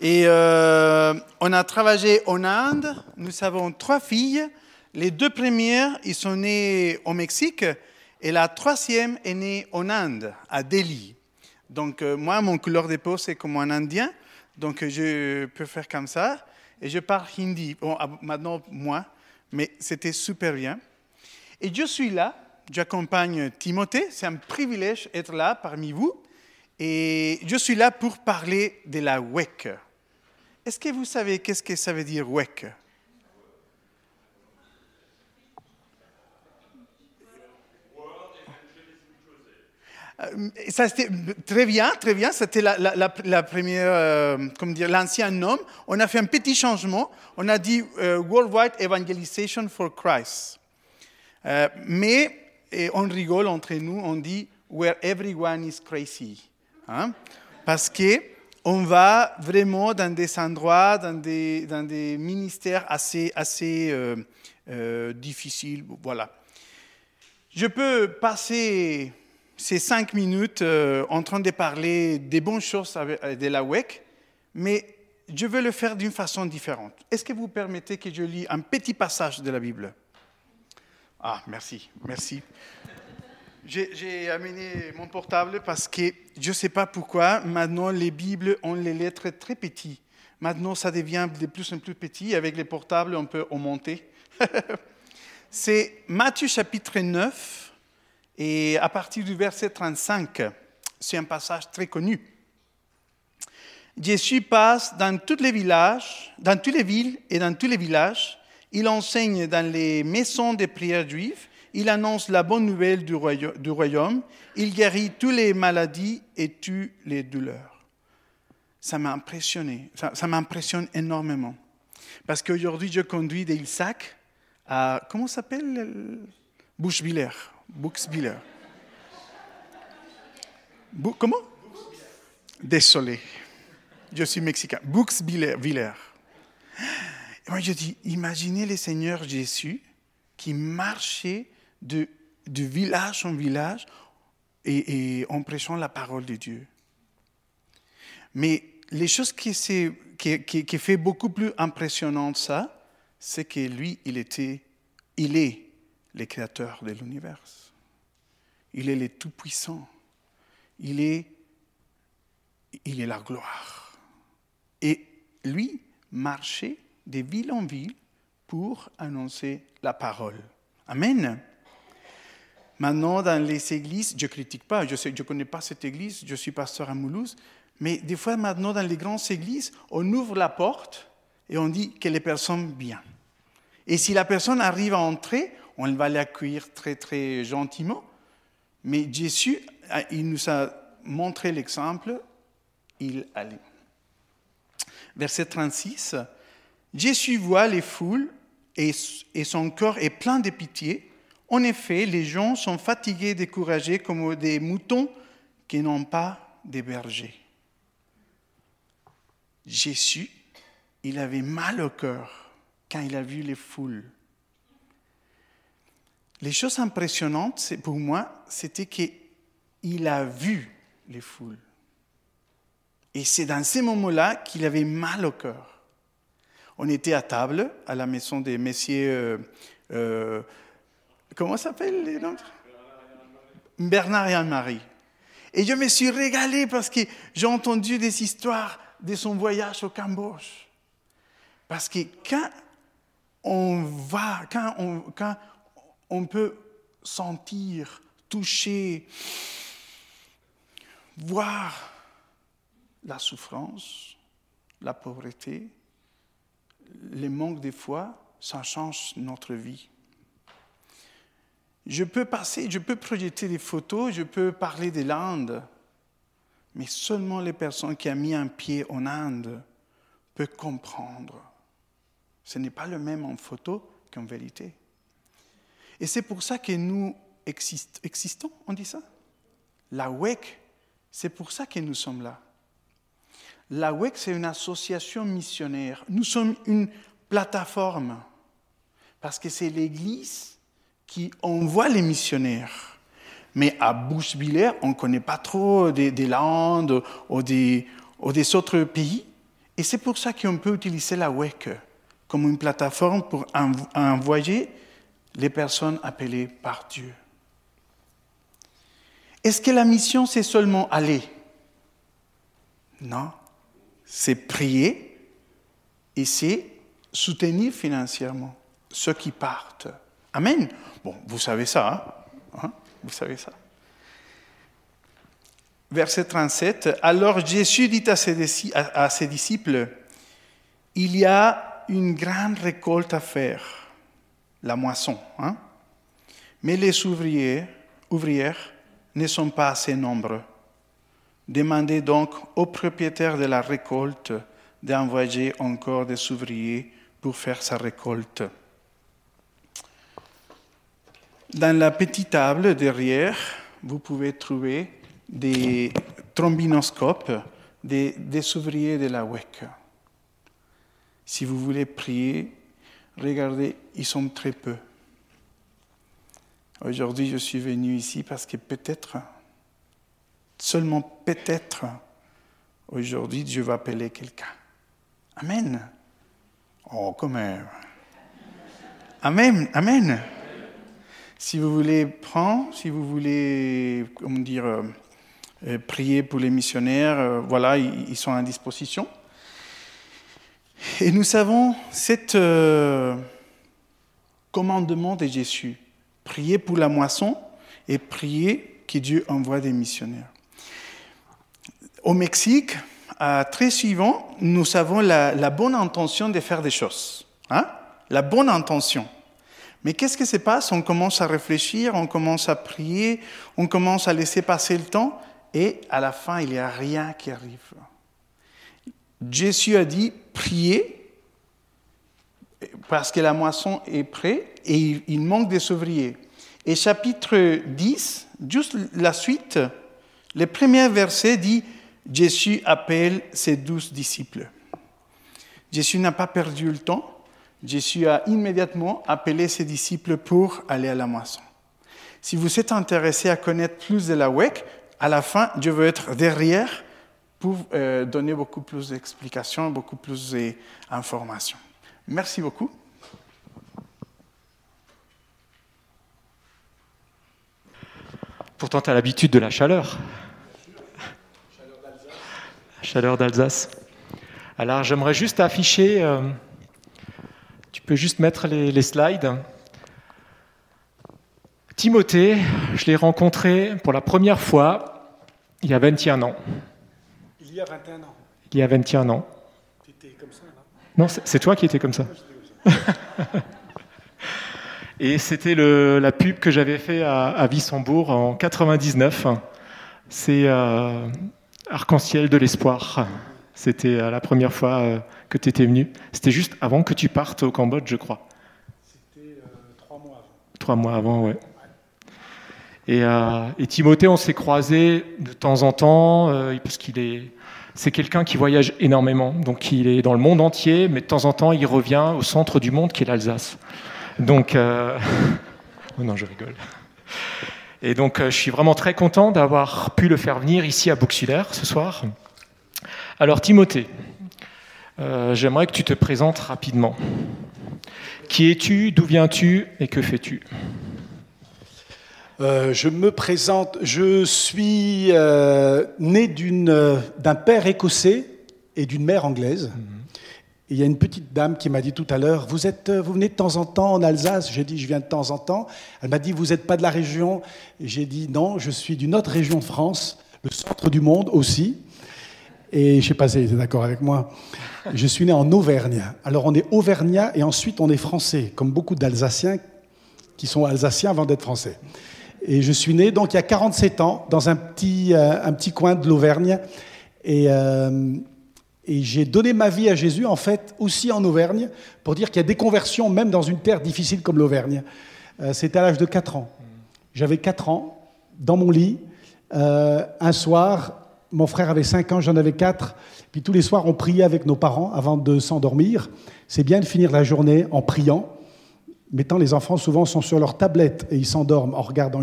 et euh, on a travaillé en Inde. Nous avons trois filles. Les deux premières, ils sont nées au Mexique et la troisième est née en Inde, à Delhi. Donc euh, moi, mon couleur de peau, c'est comme un Indien. Donc je peux faire comme ça. Et je parle hindi. Bon, ah, maintenant, moi. Mais c'était super bien. Et je suis là. J'accompagne Timothée. C'est un privilège d'être là parmi vous. Et je suis là pour parler de la WEC. Est-ce que vous savez qu'est-ce que ça veut dire WEC? Euh, ça très bien, très bien. C'était la, première, euh, comme dire, l'ancien nom. On a fait un petit changement. On a dit euh, Worldwide Evangelization for Christ. mais on rigole entre nous. On dit Where everyone is crazy, hein? parce que on va vraiment dans des endroits, dans des, ministères assez, assez difficiles. Voilà. Je peux passer ces cinq minutes euh, en train de parler des bonnes choses de la WEC, mais je veux le faire d'une façon différente. Est-ce que vous permettez que je lis un petit passage de la Bible? Ah, merci, merci. J'ai amené mon portable parce que je ne sais pas pourquoi, maintenant les Bibles ont les lettres très petites. Maintenant, ça devient de plus en plus petit. Avec les portables, on peut augmenter. C'est Matthieu chapitre 9, et à partir du verset 35, c'est un passage très connu. Jésus passe dans tous les villages, dans toutes les villes et dans tous les villages. Il enseigne dans les maisons de prière juives. Il annonce la bonne nouvelle du royaume. Il guérit toutes les maladies et tue les douleurs. Ça m'a impressionné. Ça, m'impressionne énormément. Parce qu'aujourd'hui, je conduis des Ilsac à. Comment s'appelle Boucheviller. Buxviller. comment? Désolé. Je suis mexicain. Buxviller. Et moi, je dis, imaginez le Seigneur Jésus qui marchait de, village en village et, en prêchant la parole de Dieu. Mais les choses qui, qui, fait beaucoup plus impressionnante ça, c'est que lui, il était, il est le créateur de l'univers. Il est le Tout-Puissant. Il est, il est la gloire. Et lui marchait de ville en ville pour annoncer la parole. Amen. Maintenant, dans les églises, je ne critique pas, je ne connais pas cette église, je suis pasteur à Moulouse, mais des fois, maintenant, dans les grandes églises, on ouvre la porte et on dit que les personnes viennent. Et si la personne arrive à entrer, on va l'accueillir très, très gentiment. Mais Jésus, il nous a montré l'exemple, il allait. Verset 36, Jésus voit les foules et son cœur est plein de pitié. En effet, les gens sont fatigués, découragés comme des moutons qui n'ont pas de berger. Jésus, il avait mal au cœur quand il a vu les foules. Les choses impressionnantes pour moi, c'était qu'il a vu les foules. Et c'est dans ces moments-là qu'il avait mal au cœur. On était à table à la maison des messieurs. Euh, euh, comment s'appellent les noms Bernard et Anne-Marie. Et je me suis régalé parce que j'ai entendu des histoires de son voyage au Cambodge. Parce que quand on va, quand on, peut sentir, toucher, voir la souffrance, la pauvreté, les manques de foi, ça change notre vie. Je peux passer, je peux projeter des photos, je peux parler de l'Inde, mais seulement les personnes qui ont mis un pied en Inde peuvent comprendre. Ce n'est pas le même en photo qu'en vérité. Et c'est pour ça que nous existons, on dit ça La WEC, c'est pour ça que nous sommes là. La WEC, c'est une association missionnaire. Nous sommes une plateforme, parce que c'est l'Église qui envoie les missionnaires. Mais à Bouchevillers, on ne connaît pas trop des, Landes ou des, ou des autres pays. Et c'est pour ça qu'on peut utiliser la WEC comme une plateforme pour envoyer les personnes appelées par Dieu. Est-ce que la mission, c'est seulement aller? Non, c'est prier et c'est soutenir financièrement ceux qui partent. Amen. Bon, vous savez ça, hein? hein? Vous savez ça. Verset 37. Alors Jésus dit à ses, disciples, il y a une grande récolte à faire, la moisson, hein? mais les ouvriers, ouvrières ne sont pas assez nombreux. Demandez donc au propriétaire de la récolte d'envoyer encore des ouvriers pour faire sa récolte. Dans la petite table derrière, vous pouvez trouver des trombinoscopes des, ouvriers de la WEC. Si vous voulez prier, regardez, ils sont très peu. Aujourd'hui, je suis venu ici parce que peut-être, seulement peut-être, aujourd'hui, Dieu va appeler quelqu'un. Amen. Oh, quand même. Amen, amen. Si vous voulez prendre, si vous voulez, comment dire, euh, prier pour les missionnaires, euh, voilà, ils, sont à disposition. Et nous avons cet euh, commandement de Jésus prier pour la moisson et prier que Dieu envoie des missionnaires. Au Mexique, très souvent, nous avons la, bonne intention de faire des choses. Hein? La bonne intention. Mais qu'est-ce qui se passe? On commence à réfléchir, on commence à prier, on commence à laisser passer le temps, et à la fin, il n'y a rien qui arrive. Jésus a dit, priez, parce que la moisson est prête et il manque des ouvriers. Et chapitre 10, juste la suite, le premier verset dit Jésus appelle ses douze disciples. Jésus n'a pas perdu le temps. Jésus a immédiatement appelé ses disciples pour aller à la moisson. Si vous êtes intéressé à connaître plus de la WEC, à la fin, Dieu veut être derrière pour euh, donner beaucoup plus d'explications, beaucoup plus d'informations. Merci beaucoup. Pourtant, tu as l'habitude de la chaleur. La chaleur d'Alsace. Alors, j'aimerais juste afficher, euh, tu peux juste mettre les, slides. Timothée, je l'ai rencontré pour la première fois il y a 21 ans. Il y a 21 ans Il y a 21 ans. Tu étais comme ça, là Non, c'est toi qui étais comme ça. Et c'était la pub que j'avais fait à, à, Wissembourg en 99. C'est euh, Arc-en-ciel de l'espoir. C'était euh, la première fois euh, que tu étais venu. C'était juste avant que tu partes au Cambodge, je crois. C'était trois mois avant. Trois mois avant, ouais. Et, Timothée, on s'est croisés de temps en temps, parce qu'il est, c'est quelqu'un qui voyage énormément. Donc il est dans le monde entier, mais de temps en temps, il revient au centre du monde qui est l'Alsace. Donc, euh, oh non, je rigole. Et donc, euh, je suis vraiment très content d'avoir pu le faire venir ici à Bouxulaire ce soir. Alors, Timothée, euh, j'aimerais que tu te présentes rapidement. Qui es-tu, d'où viens-tu et que fais-tu? Je me présente, je suis né d'un père écossais et d'une mère anglaise. Mhm il y a une petite dame qui m'a dit tout à l'heure, vous, êtes, vous venez de temps en temps en Alsace? J'ai dit, je viens de temps en temps. Elle m'a dit, vous n'êtes pas de la région? J'ai dit, non, je suis d'une autre région de France, le centre du monde aussi. Et je ne sais pas si elle était d'accord avec moi. Je suis né en Auvergne. Alors on est auvergnat et ensuite on est français, comme beaucoup d'Alsaciens qui sont alsaciens avant d'être français. Et je suis né donc il y a 47 ans dans un petit, euh, un petit coin de l'Auvergne. Et, euh, et j'ai donné ma vie à Jésus, en fait, aussi en Auvergne, pour dire qu'il y a des conversions, même dans une terre difficile comme l'Auvergne. Euh, C'était à l'âge de 4 ans. J'avais 4 ans, dans mon lit. Un soir, mon frère avait 5 ans, j'en avais 4. Puis tous les soirs, on priait avec nos parents avant de s'endormir. C'est bien de finir la journée en priant. Mettant les enfants, souvent, sont sur leur tablette et ils s'endorment en regardant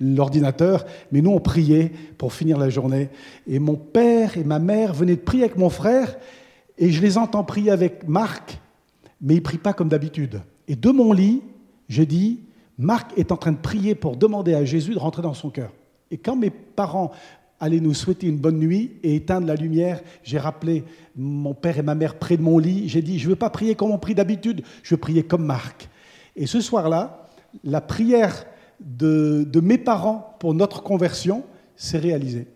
l'ordinateur, mais nous on priait pour finir la journée. Et mon père et ma mère venaient de prier avec mon frère, et je les entends prier avec Marc, mais ils ne prient pas comme d'habitude. Et de mon lit, je dis, Marc est en train de prier pour demander à Jésus de rentrer dans son cœur. Et quand mes parents allaient nous souhaiter une bonne nuit et éteindre la lumière, j'ai rappelé mon père et ma mère près de mon lit, j'ai dit, je ne veux pas prier comme on prie d'habitude, je veux prier comme Marc. Et ce soir-là, la prière de, de, mes parents pour notre conversion s'est réalisée.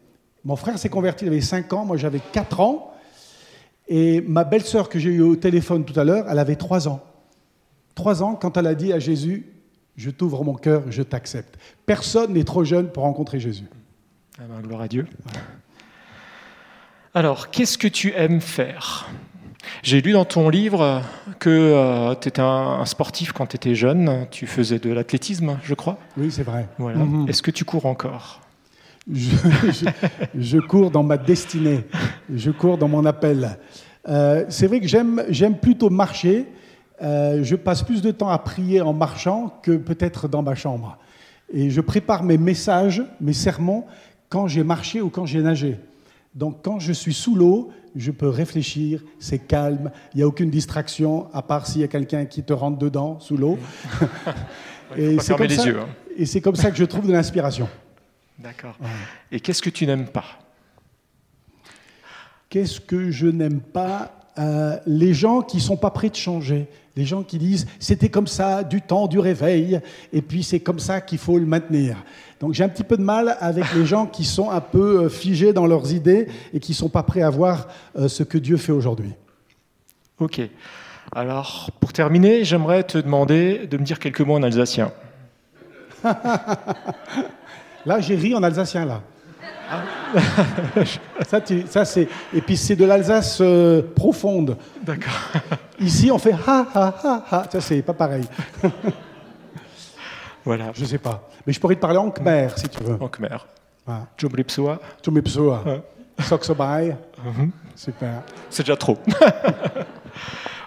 Mon frère s'est converti, il avait 5 ans, moi j'avais 4 ans, et ma belle-sœur que j'ai eue au téléphone tout à l'heure, elle avait 3 ans. 3 ans quand elle a dit à Jésus, je t'ouvre mon cœur, je t'accepte. Personne n'est trop jeune pour rencontrer Jésus. Ah ben, gloire à Dieu. Alors, qu'est-ce que tu aimes faire? J'ai lu dans ton livre que euh, tu étais un, sportif quand tu étais jeune. Tu faisais de l'athlétisme, je crois. Oui, c'est vrai. Voilà. Mm -hmm. Est-ce que tu cours encore? Je, je, je, cours dans ma destinée. Je cours dans mon appel. Euh, c'est vrai que j'aime plutôt marcher. Euh, je passe plus de temps à prier en marchant que peut-être dans ma chambre. Et je prépare mes messages, mes sermons, quand j'ai marché ou quand j'ai nagé. Donc quand je suis sous l'eau, je peux réfléchir, c'est calme, il n'y a aucune distraction, à part s'il y a quelqu'un qui te rentre dedans, sous l'eau. et c'est comme, ça, yeux, hein. et c'est comme ça que je trouve de l'inspiration. D'accord. Ouais. Et qu'est-ce que tu n'aimes pas? Qu'est-ce que je n'aime pas? Euh, Les gens qui ne sont pas prêts de changer. Les gens qui disent c'était comme ça du temps du réveil, et puis c'est comme ça qu'il faut le maintenir. Donc j'ai un petit peu de mal avec les gens qui sont un peu euh, figés dans leurs idées et qui ne sont pas prêts à voir euh, ce que Dieu fait aujourd'hui. Ok. Alors, pour terminer, j'aimerais te demander de me dire quelques mots en alsacien. là, j'ai ri en alsacien, là. ça, tu, ça c'est et puis c'est de l'Alsace euh, profonde. D'accord. Ici, on fait ha ha ha ha. Ça c'est pas pareil. voilà. Je sais pas, mais je pourrais te parler en khmer si tu veux. En khmer. Ah. Jumripsua. Jumripsua. Soksobai. Super. C'est déjà trop.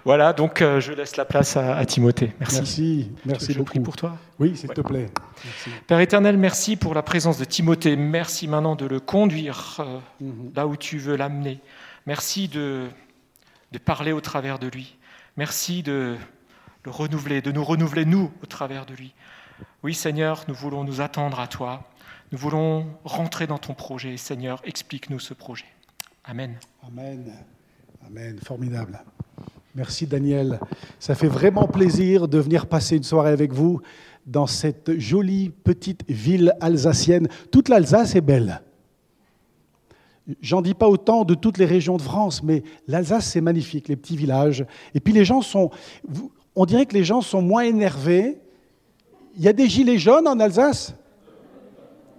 Voilà, donc euh, je laisse la place à, à Timothée. Merci. Merci, merci je beaucoup. prie pour toi? Oui, s'il ouais. te plaît. Merci. Père éternel, merci pour la présence de Timothée. Merci maintenant de le conduire euh, mm -hmm. là où tu veux l'amener. Merci de, de parler au travers de lui. Merci de le renouveler, de nous renouveler, nous, au travers de lui. Oui, Seigneur, nous voulons nous attendre à toi. Nous voulons rentrer dans ton projet. Seigneur, explique-nous ce projet. Amen. Amen. Amen. Formidable. Merci Daniel. Ça fait vraiment plaisir de venir passer une soirée avec vous dans cette jolie petite ville alsacienne. Toute l'Alsace est belle. J'en dis pas autant de toutes les régions de France, mais l'Alsace c'est magnifique, les petits villages. Et puis les gens sont, on dirait que les gens sont moins énervés. Il y a des gilets jaunes en Alsace?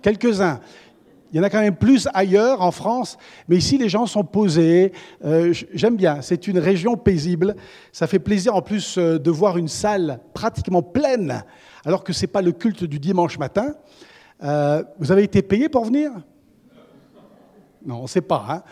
Quelques-uns. Il y en a quand même plus ailleurs en France, mais ici les gens sont posés. Euh, J'aime bien, c'est une région paisible. Ça fait plaisir en plus euh, de voir une salle pratiquement pleine, alors que ce n'est pas le culte du dimanche matin. Euh, vous avez été payé pour venir? Non, on ne sait pas. Hein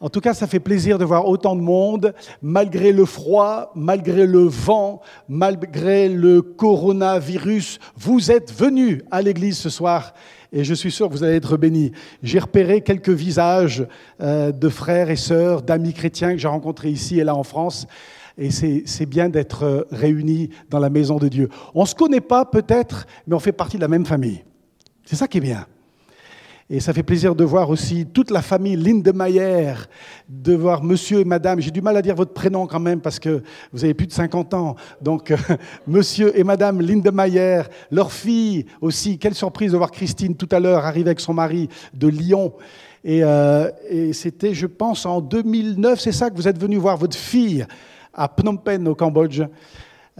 en tout cas, ça fait plaisir de voir autant de monde, malgré le froid, malgré le vent, malgré le coronavirus. Vous êtes venus à l'église ce soir et je suis sûr que vous allez être bénis. J'ai repéré quelques visages euh, de frères et sœurs, d'amis chrétiens que j'ai rencontrés ici et là en France. Et c'est bien d'être réunis dans la maison de Dieu. On ne se connaît pas peut-être, mais on fait partie de la même famille. C'est ça qui est bien. Et ça fait plaisir de voir aussi toute la famille Lindemeyer, de voir monsieur et madame. J'ai du mal à dire votre prénom quand même parce que vous avez plus de 50 ans. Donc, euh, monsieur et madame Lindemeyer, leur fille aussi. Quelle surprise de voir Christine tout à l'heure arriver avec son mari de Lyon. Et, euh, c'était, je pense, en 2009, c'est ça que vous êtes venu voir votre fille à Phnom Penh au Cambodge.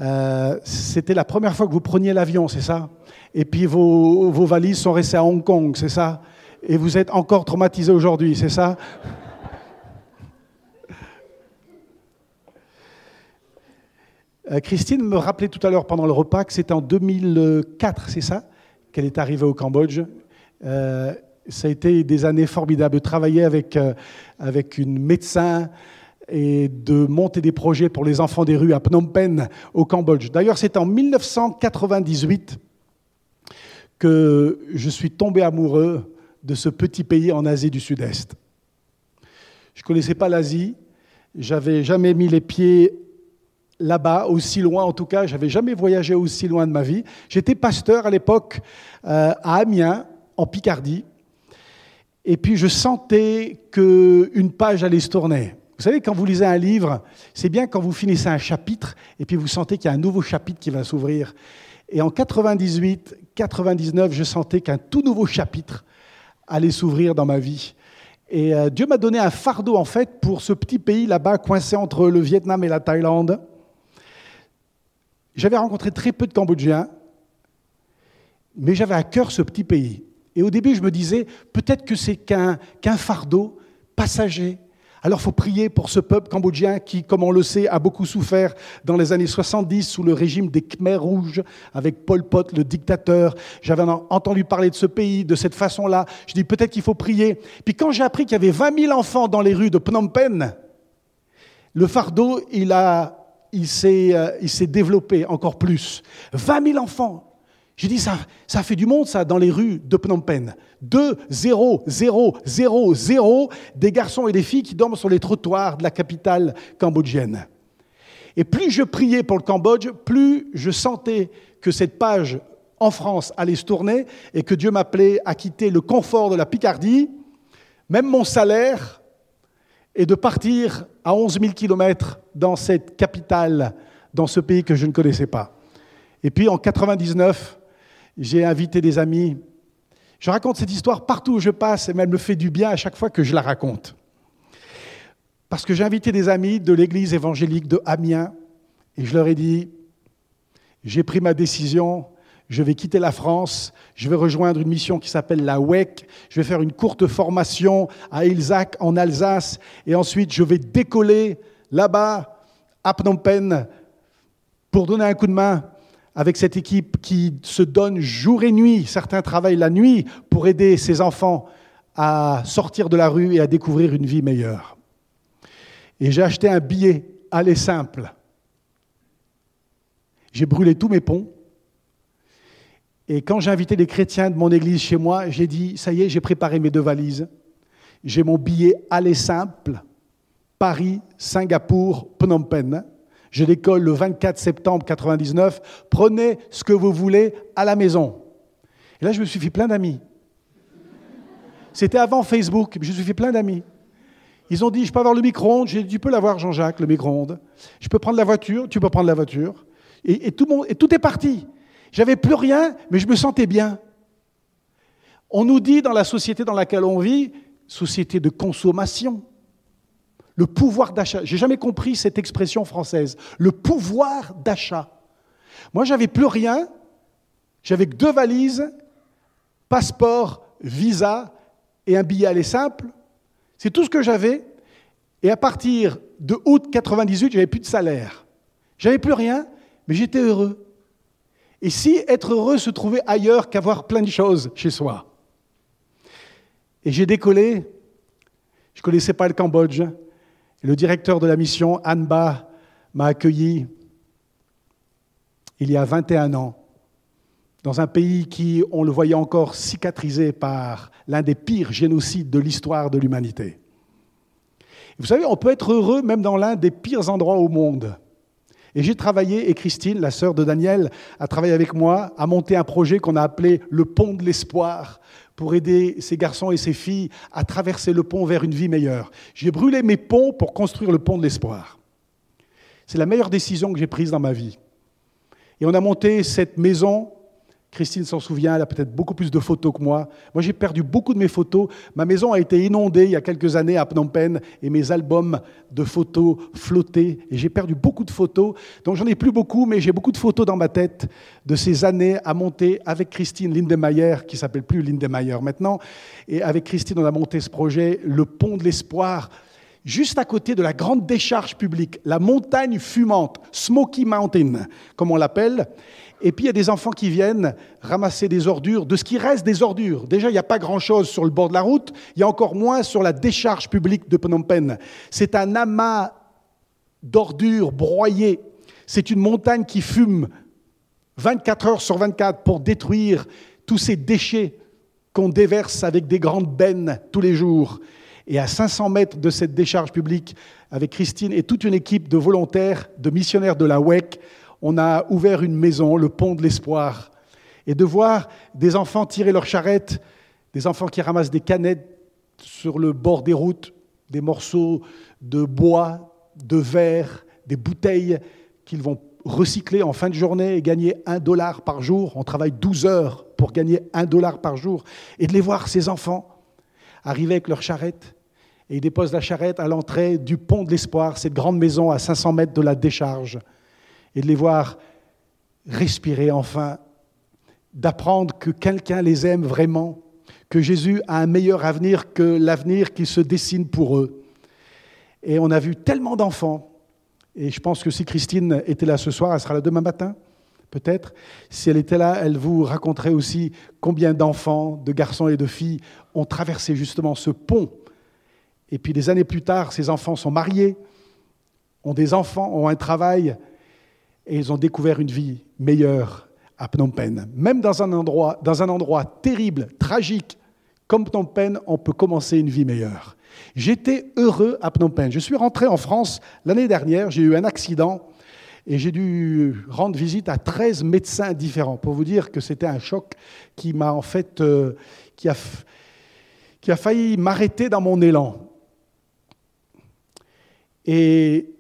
Euh, c'était la première fois que vous preniez l'avion, c'est ça? Et puis vos valises sont restées à Hong Kong, c'est ça? Et vous êtes encore traumatisé aujourd'hui, c'est ça? Euh, Christine me rappelait tout à l'heure pendant le repas que c'était en 2004, c'est ça? Qu'elle est arrivée au Cambodge. Euh, ça a été des années formidables de travailler avec, euh, avec une médecin et de monter des projets pour les enfants des rues à Phnom Penh, au Cambodge. D'ailleurs, c'est en 1998 que je suis tombé amoureux de ce petit pays en Asie du Sud-Est. Je ne connaissais pas l'Asie, j'avais jamais mis les pieds là-bas, aussi loin en tout cas, j'avais jamais voyagé aussi loin de ma vie. J'étais pasteur à l'époque euh, à Amiens, en Picardie, et puis je sentais qu'une page allait se tourner. Vous savez, quand vous lisez un livre, c'est bien quand vous finissez un chapitre et puis vous sentez qu'il y a un nouveau chapitre qui va s'ouvrir. Et en 98, 99, je sentais qu'un tout nouveau chapitre allait s'ouvrir dans ma vie. Et euh, Dieu m'a donné un fardeau, en fait, pour ce petit pays là-bas, coincé entre le Vietnam et la Thaïlande. J'avais rencontré très peu de Cambodgiens, mais j'avais à cœur ce petit pays. Et au début, je me disais, peut-être que c'est qu'un fardeau passager, alors il faut prier pour ce peuple cambodgien qui, comme on le sait, a beaucoup souffert dans les années 70 sous le régime des Khmers rouges, avec Pol Pot, le dictateur. J'avais entendu parler de ce pays de cette façon-là. Je dis peut-être qu'il faut prier. Puis quand j'ai appris qu'il y avait 20 000 enfants dans les rues de Phnom Penh, le fardeau, il, il s'est euh, développé encore plus. 20 000 enfants. J'ai dit, ça, ça fait du monde, ça, dans les rues de Phnom Penh. 2, 0, 0, 0, 0, des garçons et des filles qui dorment sur les trottoirs de la capitale cambodgienne. Et plus je priais pour le Cambodge, plus je sentais que cette page en France allait se tourner et que Dieu m'appelait à quitter le confort de la Picardie, même mon salaire, et de partir à 11 000 kilomètres dans cette capitale, dans ce pays que je ne connaissais pas. Et puis en 99, j'ai invité des amis. Je raconte cette histoire partout où je passe et elle me fait du bien à chaque fois que je la raconte. Parce que j'ai invité des amis de l'église évangélique de Amiens et je leur ai dit, j'ai pris ma décision, je vais quitter la France, je vais rejoindre une mission qui s'appelle la WEC, je vais faire une courte formation à Ilzac en Alsace et ensuite je vais décoller là-bas à Phnom Penh pour donner un coup de main avec cette équipe qui se donne jour et nuit, certains travaillent la nuit pour aider ces enfants à sortir de la rue et à découvrir une vie meilleure. Et j'ai acheté un billet aller simple. J'ai brûlé tous mes ponts. Et quand j'ai invité les chrétiens de mon église chez moi, j'ai dit, ça y est, j'ai préparé mes deux valises. J'ai mon billet aller simple, Paris, Singapour, Phnom Penh. Je décolle le 24 septembre 99. Prenez ce que vous voulez à la maison. Et là, je me suis fait plein d'amis. C'était avant Facebook, je me suis fait plein d'amis. Ils ont dit, je peux avoir le micro-ondes J'ai dit, tu peux l'avoir, Jean-Jacques, le micro-ondes. Je peux prendre la voiture Tu peux prendre la voiture. Et, tout, et tout est parti. J'avais plus rien, mais je me sentais bien. On nous dit dans la société dans laquelle on vit, société de consommation, le pouvoir d'achat. J'ai jamais compris cette expression française. Le pouvoir d'achat. Moi, j'avais plus rien. J'avais que deux valises, passeport, visa et un billet aller simple. C'est tout ce que j'avais. Et à partir de août 98, j'avais plus de salaire. J'avais plus rien, mais j'étais heureux. Et si être heureux se trouvait ailleurs qu'avoir plein de choses chez soi? Et j'ai décollé. Je ne connaissais pas le Cambodge le directeur de la mission, Anba, m'a accueilli il y a 21 ans dans un pays qui, on le voyait encore, cicatrisé par l'un des pires génocides de l'histoire de l'humanité. Vous savez, on peut être heureux même dans l'un des pires endroits au monde. Et j'ai travaillé, et Christine, la sœur de Daniel, a travaillé avec moi à monter un projet qu'on a appelé le Pont de l'Espoir, pour aider ces garçons et ces filles à traverser le pont vers une vie meilleure. J'ai brûlé mes ponts pour construire le pont de l'espoir. C'est la meilleure décision que j'ai prise dans ma vie. Et on a monté cette maison Christine s'en souvient, elle a peut-être beaucoup plus de photos que moi. Moi, j'ai perdu beaucoup de mes photos. Ma maison a été inondée il y a quelques années à Phnom Penh et mes albums de photos flottaient. Et j'ai perdu beaucoup de photos. Donc, j'en ai plus beaucoup, mais j'ai beaucoup de photos dans ma tête de ces années à monter avec Christine Lindemeyer, qui s'appelle plus Lindemeyer maintenant. Et avec Christine, on a monté ce projet, le Pont de l'Espoir juste à côté de la grande décharge publique, la montagne fumante, Smoky Mountain, comme on l'appelle. Et puis il y a des enfants qui viennent ramasser des ordures, de ce qui reste des ordures. Déjà, il n'y a pas grand-chose sur le bord de la route, il y a encore moins sur la décharge publique de Phnom Penh. C'est un amas d'ordures broyées. C'est une montagne qui fume 24 heures sur 24 pour détruire tous ces déchets qu'on déverse avec des grandes bennes tous les jours. Et à 500 mètres de cette décharge publique, avec Christine et toute une équipe de volontaires, de missionnaires de la WEC, on a ouvert une maison, le pont de l'espoir. Et de voir des enfants tirer leurs charrettes, des enfants qui ramassent des canettes sur le bord des routes, des morceaux de bois, de verre, des bouteilles qu'ils vont recycler en fin de journée et gagner un dollar par jour. On travaille 12 heures pour gagner un dollar par jour. Et de les voir, ces enfants, arriver avec leur charrette. Et ils déposent la charrette à l'entrée du pont de l'Espoir, cette grande maison à 500 mètres de la décharge. Et de les voir respirer enfin, d'apprendre que quelqu'un les aime vraiment, que Jésus a un meilleur avenir que l'avenir qui se dessine pour eux. Et on a vu tellement d'enfants et je pense que si Christine était là ce soir, elle sera là demain matin, peut-être. Si elle était là, elle vous raconterait aussi combien d'enfants, de garçons et de filles ont traversé justement ce pont. Et puis des années plus tard, ces enfants sont mariés, ont des enfants, ont un travail, et ils ont découvert une vie meilleure à Phnom Penh. Même dans un endroit, dans un endroit terrible, tragique, comme Phnom Penh, on peut commencer une vie meilleure. J'étais heureux à Phnom Penh. Je suis rentré en France l'année dernière, j'ai eu un accident et j'ai dû rendre visite à 13 médecins différents pour vous dire que c'était un choc qui m'a en fait euh, qui, a, qui a failli m'arrêter dans mon élan. Et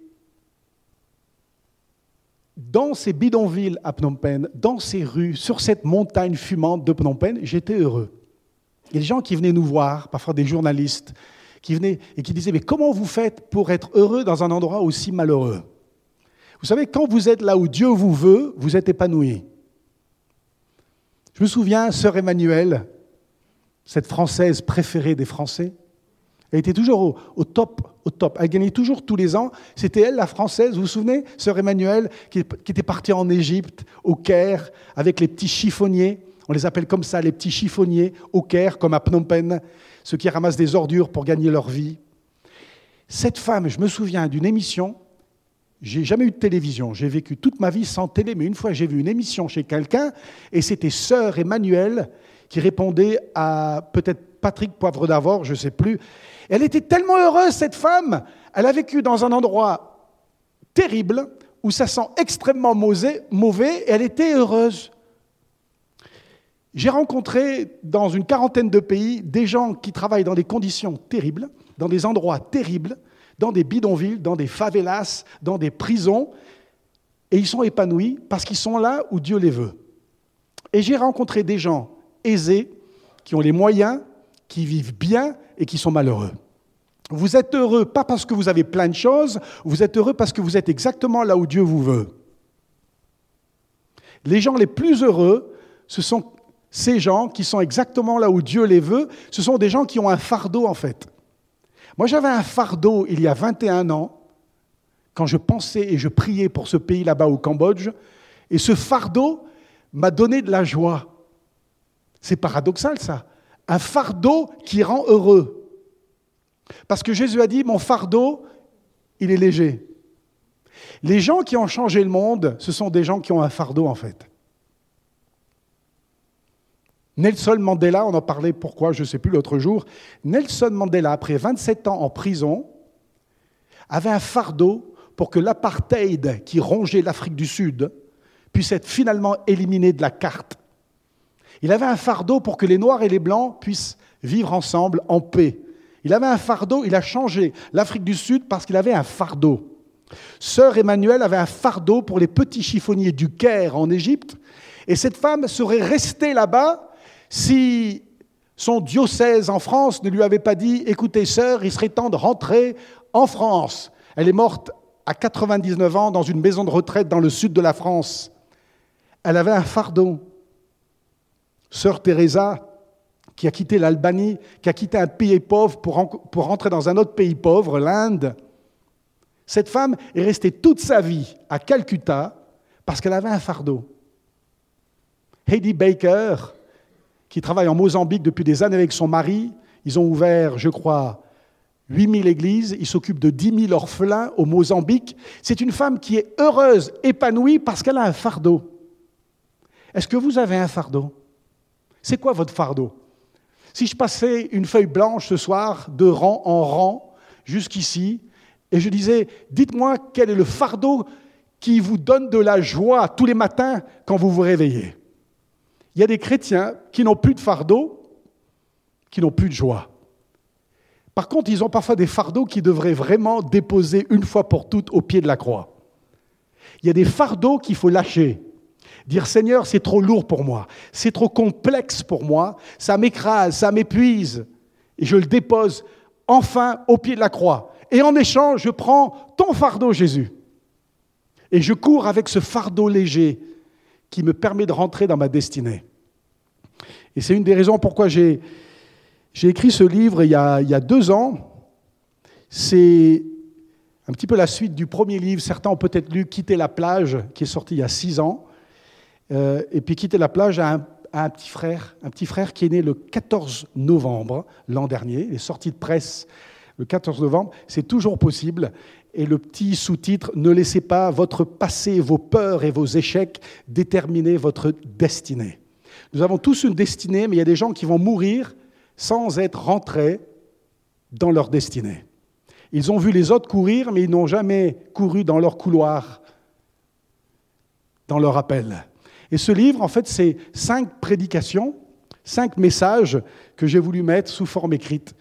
dans ces bidonvilles à Phnom Penh, dans ces rues, sur cette montagne fumante de Phnom Penh, j'étais heureux. Il y a des gens qui venaient nous voir, parfois des journalistes, qui venaient et qui disaient, mais comment vous faites pour être heureux dans un endroit aussi malheureux? Vous savez, quand vous êtes là où Dieu vous veut, vous êtes épanoui. Je me souviens, sœur Emmanuelle, cette Française préférée des Français, elle était toujours au, top, au top. Elle gagnait toujours tous les ans. C'était elle, la Française, vous vous souvenez, sœur Emmanuelle, qui, qui était partie en Égypte, au Caire, avec les petits chiffonniers. On les appelle comme ça, les petits chiffonniers, au Caire, comme à Phnom Penh ceux qui ramassent des ordures pour gagner leur vie. Cette femme, je me souviens d'une émission, j'ai jamais eu de télévision, j'ai vécu toute ma vie sans télé, mais une fois j'ai vu une émission chez quelqu'un, et c'était sœur Emmanuel qui répondait à peut-être Patrick Poivre d'Avor, je ne sais plus. Elle était tellement heureuse, cette femme. Elle a vécu dans un endroit terrible, où ça sent extrêmement mauvais, et elle était heureuse. J'ai rencontré dans une quarantaine de pays des gens qui travaillent dans des conditions terribles, dans des endroits terribles, dans des bidonvilles, dans des favelas, dans des prisons, et ils sont épanouis parce qu'ils sont là où Dieu les veut. Et j'ai rencontré des gens aisés, qui ont les moyens, qui vivent bien et qui sont malheureux. Vous êtes heureux pas parce que vous avez plein de choses, vous êtes heureux parce que vous êtes exactement là où Dieu vous veut. Les gens les plus heureux, ce sont ces gens qui sont exactement là où Dieu les veut, ce sont des gens qui ont un fardeau en fait. Moi j'avais un fardeau il y a 21 ans, quand je pensais et je priais pour ce pays là-bas au Cambodge, et ce fardeau m'a donné de la joie. C'est paradoxal ça. Un fardeau qui rend heureux. Parce que Jésus a dit, mon fardeau, il est léger. Les gens qui ont changé le monde, ce sont des gens qui ont un fardeau en fait. Nelson Mandela, on en parlait pourquoi, je ne sais plus l'autre jour, Nelson Mandela, après 27 ans en prison, avait un fardeau pour que l'apartheid qui rongeait l'Afrique du Sud puisse être finalement éliminé de la carte. Il avait un fardeau pour que les Noirs et les Blancs puissent vivre ensemble en paix. Il avait un fardeau, il a changé l'Afrique du Sud parce qu'il avait un fardeau. Sœur Emmanuel avait un fardeau pour les petits chiffonniers du Caire en Égypte, et cette femme serait restée là-bas si son diocèse en France ne lui avait pas dit Écoutez, sœur, il serait temps de rentrer en France. Elle est morte à 99 ans dans une maison de retraite dans le sud de la France. Elle avait un fardeau. Sœur Teresa, qui a quitté l'Albanie, qui a quitté un pays pauvre pour, pour rentrer dans un autre pays pauvre, l'Inde. Cette femme est restée toute sa vie à Calcutta parce qu'elle avait un fardeau. Heidi Baker, qui travaille en Mozambique depuis des années avec son mari. Ils ont ouvert, je crois, 8000 églises. Ils s'occupent de 10 000 orphelins au Mozambique. C'est une femme qui est heureuse, épanouie, parce qu'elle a un fardeau. Est-ce que vous avez un fardeau? C'est quoi votre fardeau? Si je passais une feuille blanche ce soir, de rang en rang, jusqu'ici, et je disais, dites-moi quel est le fardeau qui vous donne de la joie tous les matins quand vous vous réveillez. Il y a des chrétiens qui n'ont plus de fardeau, qui n'ont plus de joie. Par contre, ils ont parfois des fardeaux qui devraient vraiment déposer une fois pour toutes au pied de la croix. Il y a des fardeaux qu'il faut lâcher. Dire Seigneur, c'est trop lourd pour moi, c'est trop complexe pour moi, ça m'écrase, ça m'épuise. Et je le dépose enfin au pied de la croix. Et en échange, je prends ton fardeau, Jésus. Et je cours avec ce fardeau léger qui me permet de rentrer dans ma destinée. Et c'est une des raisons pourquoi j'ai, écrit ce livre il y, a, deux ans. C'est un petit peu la suite du premier livre. Certains ont peut-être lu Quitter la plage, qui est sorti il y a six ans. Euh, et puis Quitter la plage un, un, petit frère, un petit frère qui est né le 14 novembre l'an dernier. Il est sorti de presse le 14 novembre. C'est toujours possible. Et le petit sous-titre, ne laissez pas votre passé, vos peurs et vos échecs déterminer votre destinée. Nous avons tous une destinée, mais il y a des gens qui vont mourir sans être rentrés dans leur destinée. Ils ont vu les autres courir, mais ils n'ont jamais couru dans leur couloir, dans leur appel. Et ce livre, en fait, c'est cinq prédications, cinq messages que j'ai voulu mettre sous forme écrite.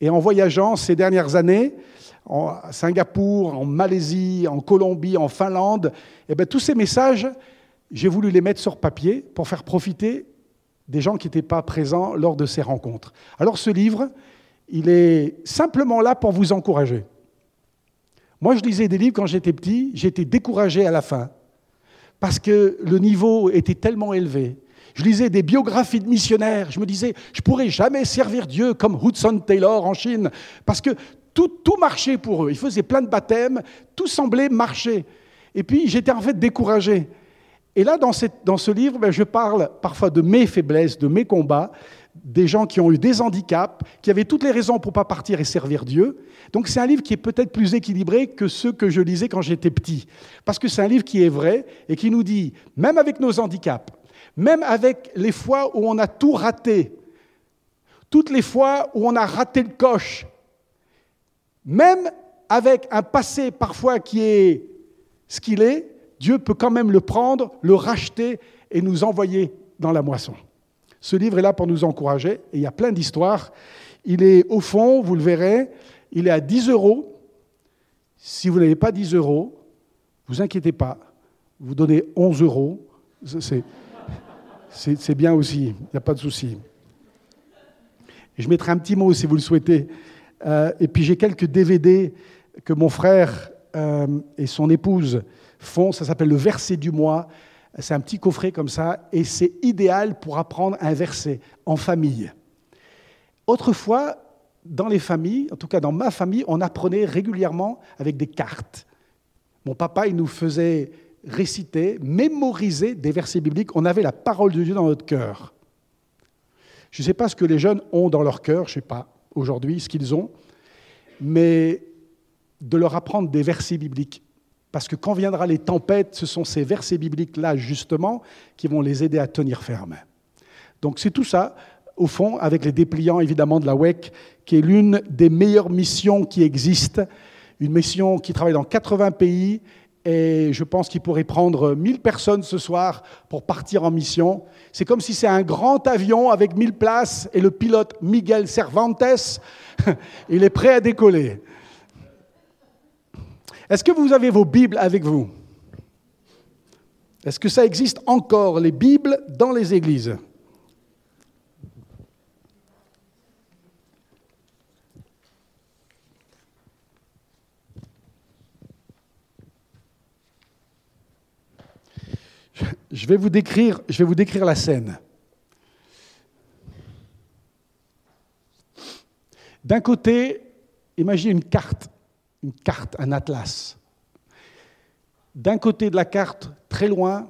Et en voyageant ces dernières années, en Singapour, en Malaisie, en Colombie, en Finlande, eh bien, tous ces messages, j'ai voulu les mettre sur papier pour faire profiter des gens qui n'étaient pas présents lors de ces rencontres. Alors ce livre, il est simplement là pour vous encourager. Moi, je lisais des livres quand j'étais petit, j'étais découragé à la fin, parce que le niveau était tellement élevé. Je lisais des biographies de missionnaires, je me disais, je pourrais jamais servir Dieu comme Hudson Taylor en Chine, parce que tout, marchait pour eux. Ils faisaient plein de baptêmes, tout semblait marcher. Et puis j'étais en fait découragé. Et là, dans, cette, ce livre, ben, je parle parfois de mes faiblesses, de mes combats, des gens qui ont eu des handicaps, qui avaient toutes les raisons pour ne pas partir et servir Dieu. Donc c'est un livre qui est peut-être plus équilibré que ceux que je lisais quand j'étais petit. Parce que c'est un livre qui est vrai et qui nous dit, même avec nos handicaps, même avec les fois où on a tout raté, toutes les fois où on a raté le coche, même avec un passé parfois qui est ce qu'il est, Dieu peut quand même le prendre, le racheter et nous envoyer dans la moisson. Ce livre est là pour nous encourager et il y a plein d'histoires. Il est au fond, vous le verrez, il est à 10 euros. Si vous n'avez pas 10 euros, vous inquiétez pas, vous donnez 11 euros. C'est bien aussi, il n'y a pas de souci. Je mettrai un petit mot si vous le souhaitez. Euh, et puis j'ai quelques DVD que mon frère euh, et son épouse font, ça s'appelle le verset du mois. C'est un petit coffret comme ça, et c'est idéal pour apprendre un verset en famille. Autrefois, dans les familles, en tout cas dans ma famille, on apprenait régulièrement avec des cartes. Mon papa, il nous faisait réciter, mémoriser des versets bibliques. On avait la parole de Dieu dans notre cœur. Je ne sais pas ce que les jeunes ont dans leur cœur, je ne sais pas aujourd'hui ce qu'ils ont, mais de leur apprendre des versets bibliques. Parce que quand viendra les tempêtes, ce sont ces versets bibliques-là, justement, qui vont les aider à tenir ferme. Donc c'est tout ça, au fond, avec les dépliants, évidemment, de la WEC, qui est l'une des meilleures missions qui existent, une mission qui travaille dans 80 pays, et je pense qu'il pourrait prendre 1000 personnes ce soir pour partir en mission. C'est comme si c'est un grand avion avec 1000 places, et le pilote Miguel Cervantes, il est prêt à décoller. Est-ce que vous avez vos Bibles avec vous? Est-ce que ça existe encore, les Bibles, dans les églises? Je vais vous décrire, la scène. D'un côté, imaginez une carte une carte, un atlas. D'un côté de la carte, très loin,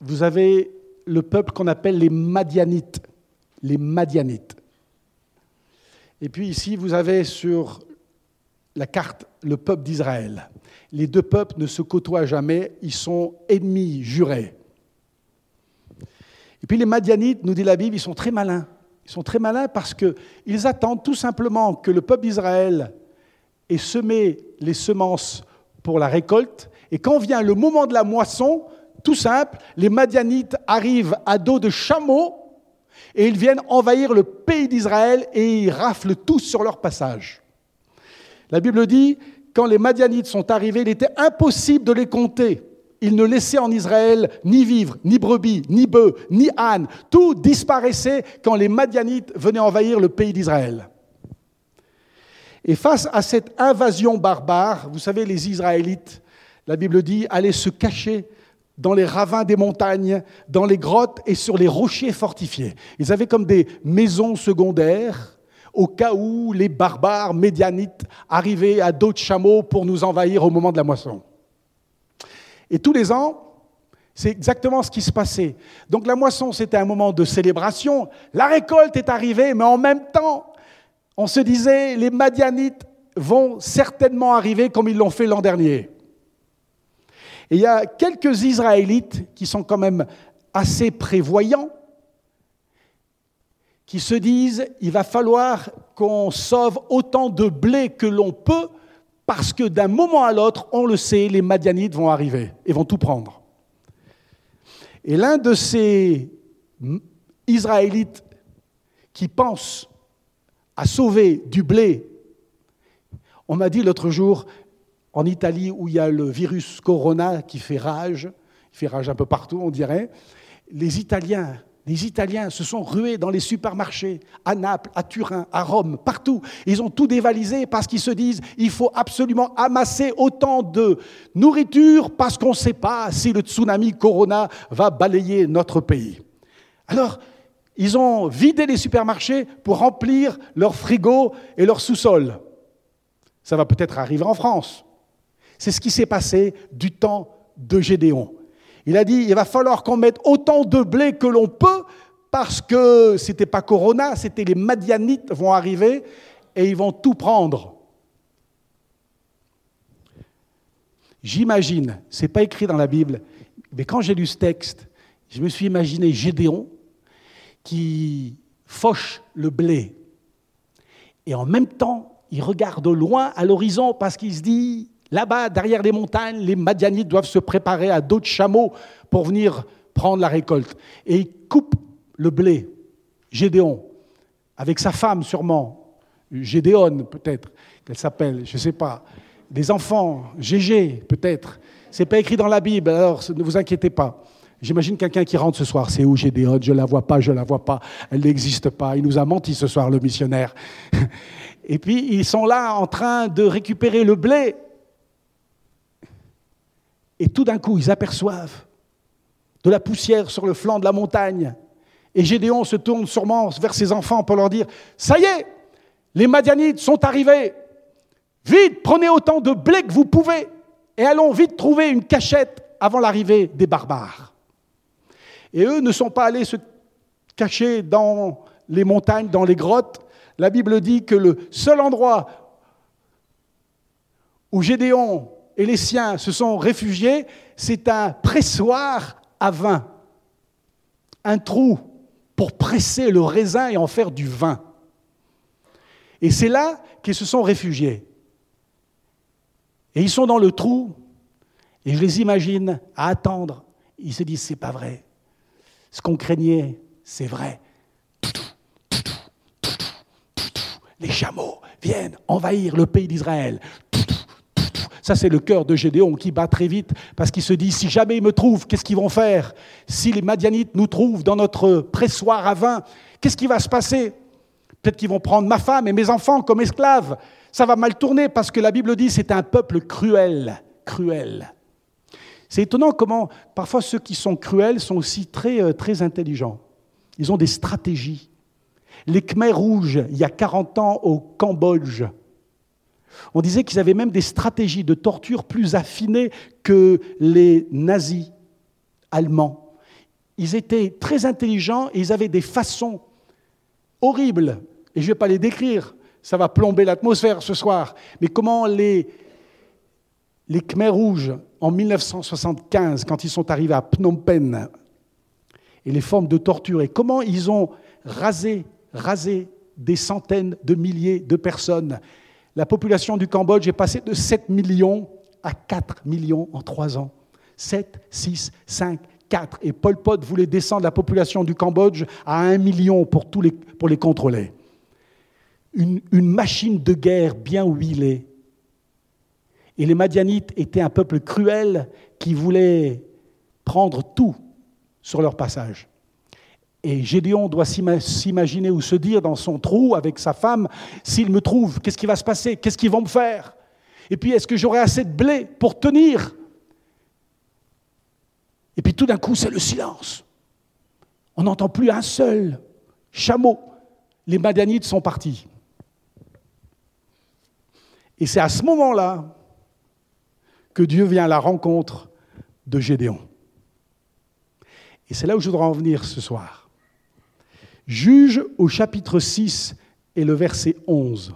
vous avez le peuple qu'on appelle les Madianites. Les Madianites. Et puis ici, vous avez sur la carte le peuple d'Israël. Les deux peuples ne se côtoient jamais, ils sont ennemis jurés. Et puis les Madianites, nous dit la Bible, ils sont très malins. Ils sont très malins parce qu'ils attendent tout simplement que le peuple d'Israël ait semé les semences pour la récolte. Et quand vient le moment de la moisson, tout simple, les Madianites arrivent à dos de chameaux et ils viennent envahir le pays d'Israël et ils raflent tous sur leur passage. La Bible dit, quand les Madianites sont arrivés, il était impossible de les compter. Ils ne laissaient en Israël ni vivre, ni brebis, ni bœufs, ni ânes. Tout disparaissait quand les Madianites venaient envahir le pays d'Israël. Et face à cette invasion barbare, vous savez, les Israélites, la Bible dit, allaient se cacher dans les ravins des montagnes, dans les grottes et sur les rochers fortifiés. Ils avaient comme des maisons secondaires au cas où les barbares médianites arrivaient à d'autres chameaux pour nous envahir au moment de la moisson. Et tous les ans, c'est exactement ce qui se passait. Donc la moisson, c'était un moment de célébration. La récolte est arrivée, mais en même temps, on se disait, les Madianites vont certainement arriver comme ils l'ont fait l'an dernier. Et il y a quelques Israélites qui sont quand même assez prévoyants, qui se disent, il va falloir qu'on sauve autant de blé que l'on peut parce que d'un moment à l'autre, on le sait, les Madianites vont arriver et vont tout prendre. Et l'un de ces Israélites qui pense à sauver du blé, on m'a dit l'autre jour, en Italie où il y a le virus corona qui fait rage, il fait rage un peu partout, on dirait, les Italiens les Italiens se sont rués dans les supermarchés, à Naples, à Turin, à Rome, partout. Ils ont tout dévalisé parce qu'ils se disent il faut absolument amasser autant de nourriture parce qu'on ne sait pas si le tsunami Corona va balayer notre pays. Alors, ils ont vidé les supermarchés pour remplir leurs frigos et leurs sous-sols. Ça va peut-être arriver en France. C'est ce qui s'est passé du temps de Gédéon. Il a dit, il va falloir qu'on mette autant de blé que l'on peut, parce que ce n'était pas Corona, c'était les Madianites vont arriver et ils vont tout prendre. J'imagine, ce n'est pas écrit dans la Bible, mais quand j'ai lu ce texte, je me suis imaginé Gédéon qui fauche le blé. Et en même temps, il regarde loin à l'horizon parce qu'il se dit, Là-bas, derrière les montagnes, les Madianites doivent se préparer à d'autres chameaux pour venir prendre la récolte. Et il coupe le blé, Gédéon, avec sa femme sûrement, Gédéon peut-être, qu'elle s'appelle, je ne sais pas, des enfants, Gégé peut-être. Ce n'est pas écrit dans la Bible, alors ne vous inquiétez pas. J'imagine quelqu'un qui rentre ce soir, c'est où Gédéon? Je ne la vois pas, je la vois pas, elle n'existe pas. Il nous a menti ce soir, le missionnaire. Et puis ils sont là en train de récupérer le blé et tout d'un coup, ils aperçoivent de la poussière sur le flanc de la montagne. Et Gédéon se tourne sûrement vers ses enfants pour leur dire, ça y est, les Madianites sont arrivés. Vite, prenez autant de blé que vous pouvez et allons vite trouver une cachette avant l'arrivée des barbares. Et eux ne sont pas allés se cacher dans les montagnes, dans les grottes. La Bible dit que le seul endroit où Gédéon et les siens se sont réfugiés, c'est un pressoir à vin, un trou pour presser le raisin et en faire du vin. Et c'est là qu'ils se sont réfugiés. Et ils sont dans le trou, et je les imagine à attendre. Ils se disent, c'est pas vrai. Ce qu'on craignait, c'est vrai. Les chameaux viennent envahir le pays d'Israël. Ça, c'est le cœur de Gédéon qui bat très vite parce qu'il se dit, si jamais ils me trouvent, qu'est-ce qu'ils vont faire? Si les Madianites nous trouvent dans notre pressoir à vin, qu'est-ce qui va se passer? Peut-être qu'ils vont prendre ma femme et mes enfants comme esclaves. Ça va mal tourner parce que la Bible dit c'est un peuple cruel, cruel. C'est étonnant comment parfois ceux qui sont cruels sont aussi très, euh, très intelligents. Ils ont des stratégies. Les Khmers rouges, il y a 40 ans au Cambodge, on disait qu'ils avaient même des stratégies de torture plus affinées que les nazis allemands. Ils étaient très intelligents et ils avaient des façons horribles, et je ne vais pas les décrire, ça va plomber l'atmosphère ce soir, mais comment les, les Khmers rouges, en 1975, quand ils sont arrivés à Phnom Penh, et les formes de torture et comment ils ont rasé, rasé des centaines de milliers de personnes. La population du Cambodge est passée de 7 millions à 4 millions en 3 ans. 7, 6, 5, 4. Et Pol Pot voulait descendre la population du Cambodge à 1 million pour, tous les, pour les contrôler. Une, une machine de guerre bien huilée. Et les Madianites étaient un peuple cruel qui voulait prendre tout sur leur passage. Et Gédéon doit s'imaginer ou se dire dans son trou avec sa femme, s'ils me trouvent, qu'est-ce qui va se passer? Qu'est-ce qu'ils vont me faire? Et puis, est-ce que j'aurai assez de blé pour tenir? Et puis tout d'un coup, c'est le silence. On n'entend plus un seul chameau. Les Madianites sont partis. Et c'est à ce moment-là que Dieu vient à la rencontre de Gédéon. Et c'est là où je voudrais en venir ce soir. Juge au chapitre 6 et le verset 11.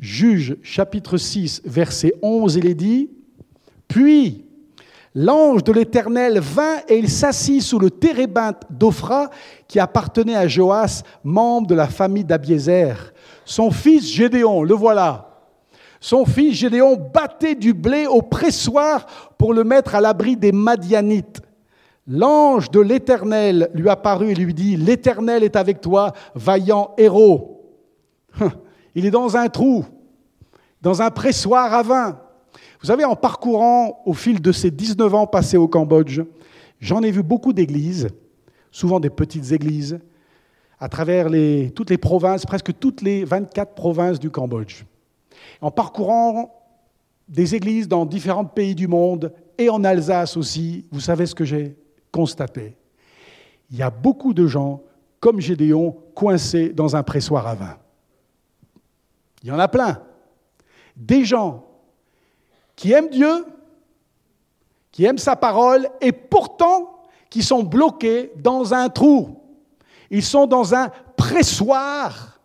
Juge chapitre 6 verset 11, il est dit, Puis l'ange de l'Éternel vint et il s'assit sous le térébinthe d'Ophra qui appartenait à Joas, membre de la famille d'Abiézer. Son fils Gédéon, le voilà, son fils Gédéon battait du blé au pressoir pour le mettre à l'abri des Madianites. L'ange de l'Éternel lui apparut et lui dit, L'Éternel est avec toi, vaillant héros. Il est dans un trou, dans un pressoir à vin. Vous savez, en parcourant au fil de ces 19 ans passés au Cambodge, j'en ai vu beaucoup d'églises, souvent des petites églises, à travers toutes les provinces, presque toutes les 24 provinces du Cambodge en parcourant des églises dans différents pays du monde et en Alsace aussi, vous savez ce que j'ai constaté. Il y a beaucoup de gens, comme Gédéon, coincés dans un pressoir à vin. Il y en a plein. Des gens qui aiment Dieu, qui aiment sa parole, et pourtant qui sont bloqués dans un trou. Ils sont dans un pressoir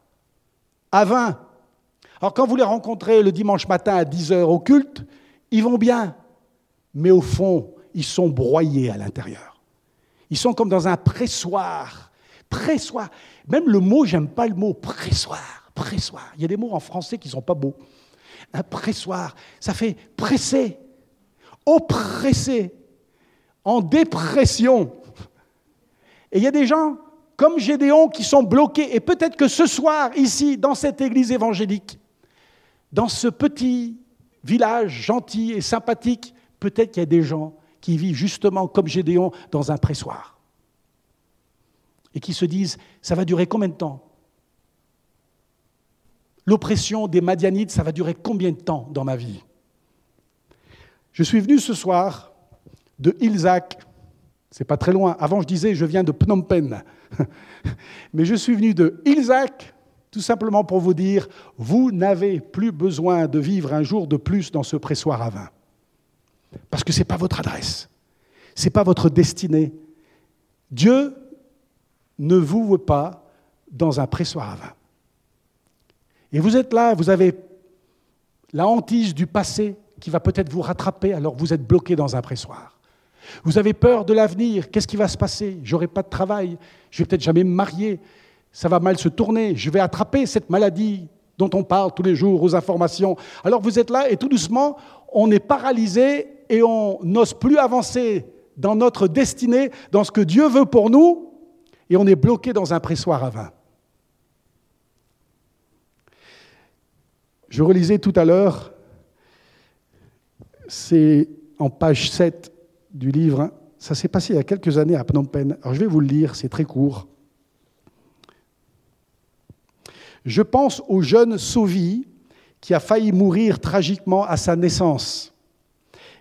à vin. Alors quand vous les rencontrez le dimanche matin à 10h au culte, ils vont bien, mais au fond, ils sont broyés à l'intérieur. Ils sont comme dans un pressoir. Pressoir. Même le mot, j'aime pas le mot pressoir. Pressoir. Il y a des mots en français qui ne sont pas beaux. Un pressoir, ça fait presser, oppresser, en dépression. Et il y a des gens comme Gédéon qui sont bloqués. Et peut-être que ce soir, ici, dans cette église évangélique, dans ce petit village gentil et sympathique, peut-être qu'il y a des gens qui vivent justement comme Gédéon dans un pressoir. Et qui se disent, ça va durer combien de temps? L'oppression des Madianites, ça va durer combien de temps dans ma vie? Je suis venu ce soir de Ilzak, c'est pas très loin. Avant, je disais, je viens de Phnom Penh. Mais je suis venu de Ilzak tout simplement pour vous dire, vous n'avez plus besoin de vivre un jour de plus dans ce pressoir à vin. Parce que ce n'est pas votre adresse, ce n'est pas votre destinée. Dieu ne vous veut pas dans un pressoir à vin. Et vous êtes là, vous avez la hantise du passé qui va peut-être vous rattraper alors vous êtes bloqué dans un pressoir. Vous avez peur de l'avenir, qu'est-ce qui va se passer? J'aurai pas de travail, je vais peut-être jamais me marier, ça va mal se tourner, je vais attraper cette maladie dont on parle tous les jours aux informations. Alors vous êtes là et tout doucement, on est paralysé et on n'ose plus avancer dans notre destinée, dans ce que Dieu veut pour nous, et on est bloqué dans un pressoir à vin. Je relisais tout à l'heure, c'est en page 7 du livre, ça s'est passé il y a quelques années à Phnom Penh. Alors je vais vous le lire, c'est très court. Je pense au jeune Sauvi qui a failli mourir tragiquement à sa naissance.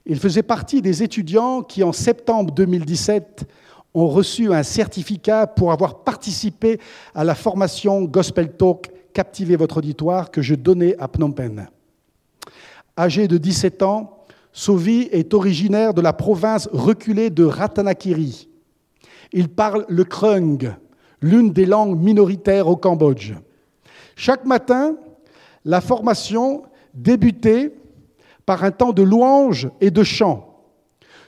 Il faisait partie des étudiants qui, en septembre 2017, ont reçu un certificat pour avoir participé à la formation Gospel Talk Captivez votre auditoire que je donnais à Phnom Penh. Âgé de 17 ans, Sovi est originaire de la province reculée de Ratanakiri. Il parle le krung, l'une des langues minoritaires au Cambodge. Chaque matin, la formation débutait par un temps de louange et de chant.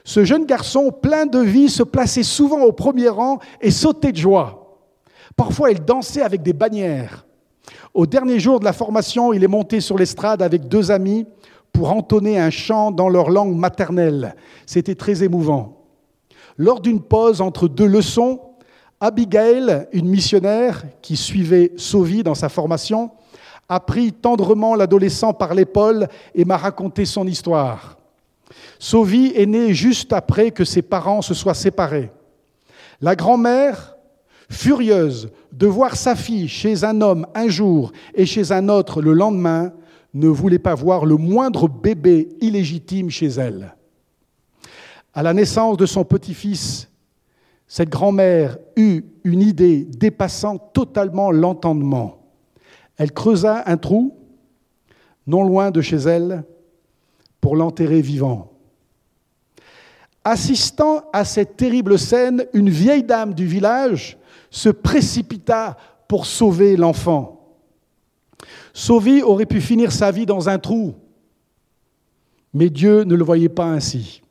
Ce jeune garçon, plein de vie, se plaçait souvent au premier rang et sautait de joie. Parfois, il dansait avec des bannières. Au dernier jour de la formation, il est monté sur l'estrade avec deux amis pour entonner un chant dans leur langue maternelle. C'était très émouvant. Lors d'une pause entre deux leçons, Abigail, une missionnaire qui suivait Sauvy dans sa formation, a pris tendrement l'adolescent par l'épaule et m'a raconté son histoire. Sauvy est né juste après que ses parents se soient séparés. La grand-mère, furieuse de voir sa fille chez un homme un jour et chez un autre le lendemain, ne voulait pas voir le moindre bébé illégitime chez elle. À la naissance de son petit-fils, cette grand-mère eut une idée dépassant totalement l'entendement. Elle creusa un trou, non loin de chez elle, pour l'enterrer vivant. Assistant à cette terrible scène, une vieille dame du village se précipita pour sauver l'enfant. Sauvé aurait pu finir sa vie dans un trou, mais Dieu ne le voyait pas ainsi.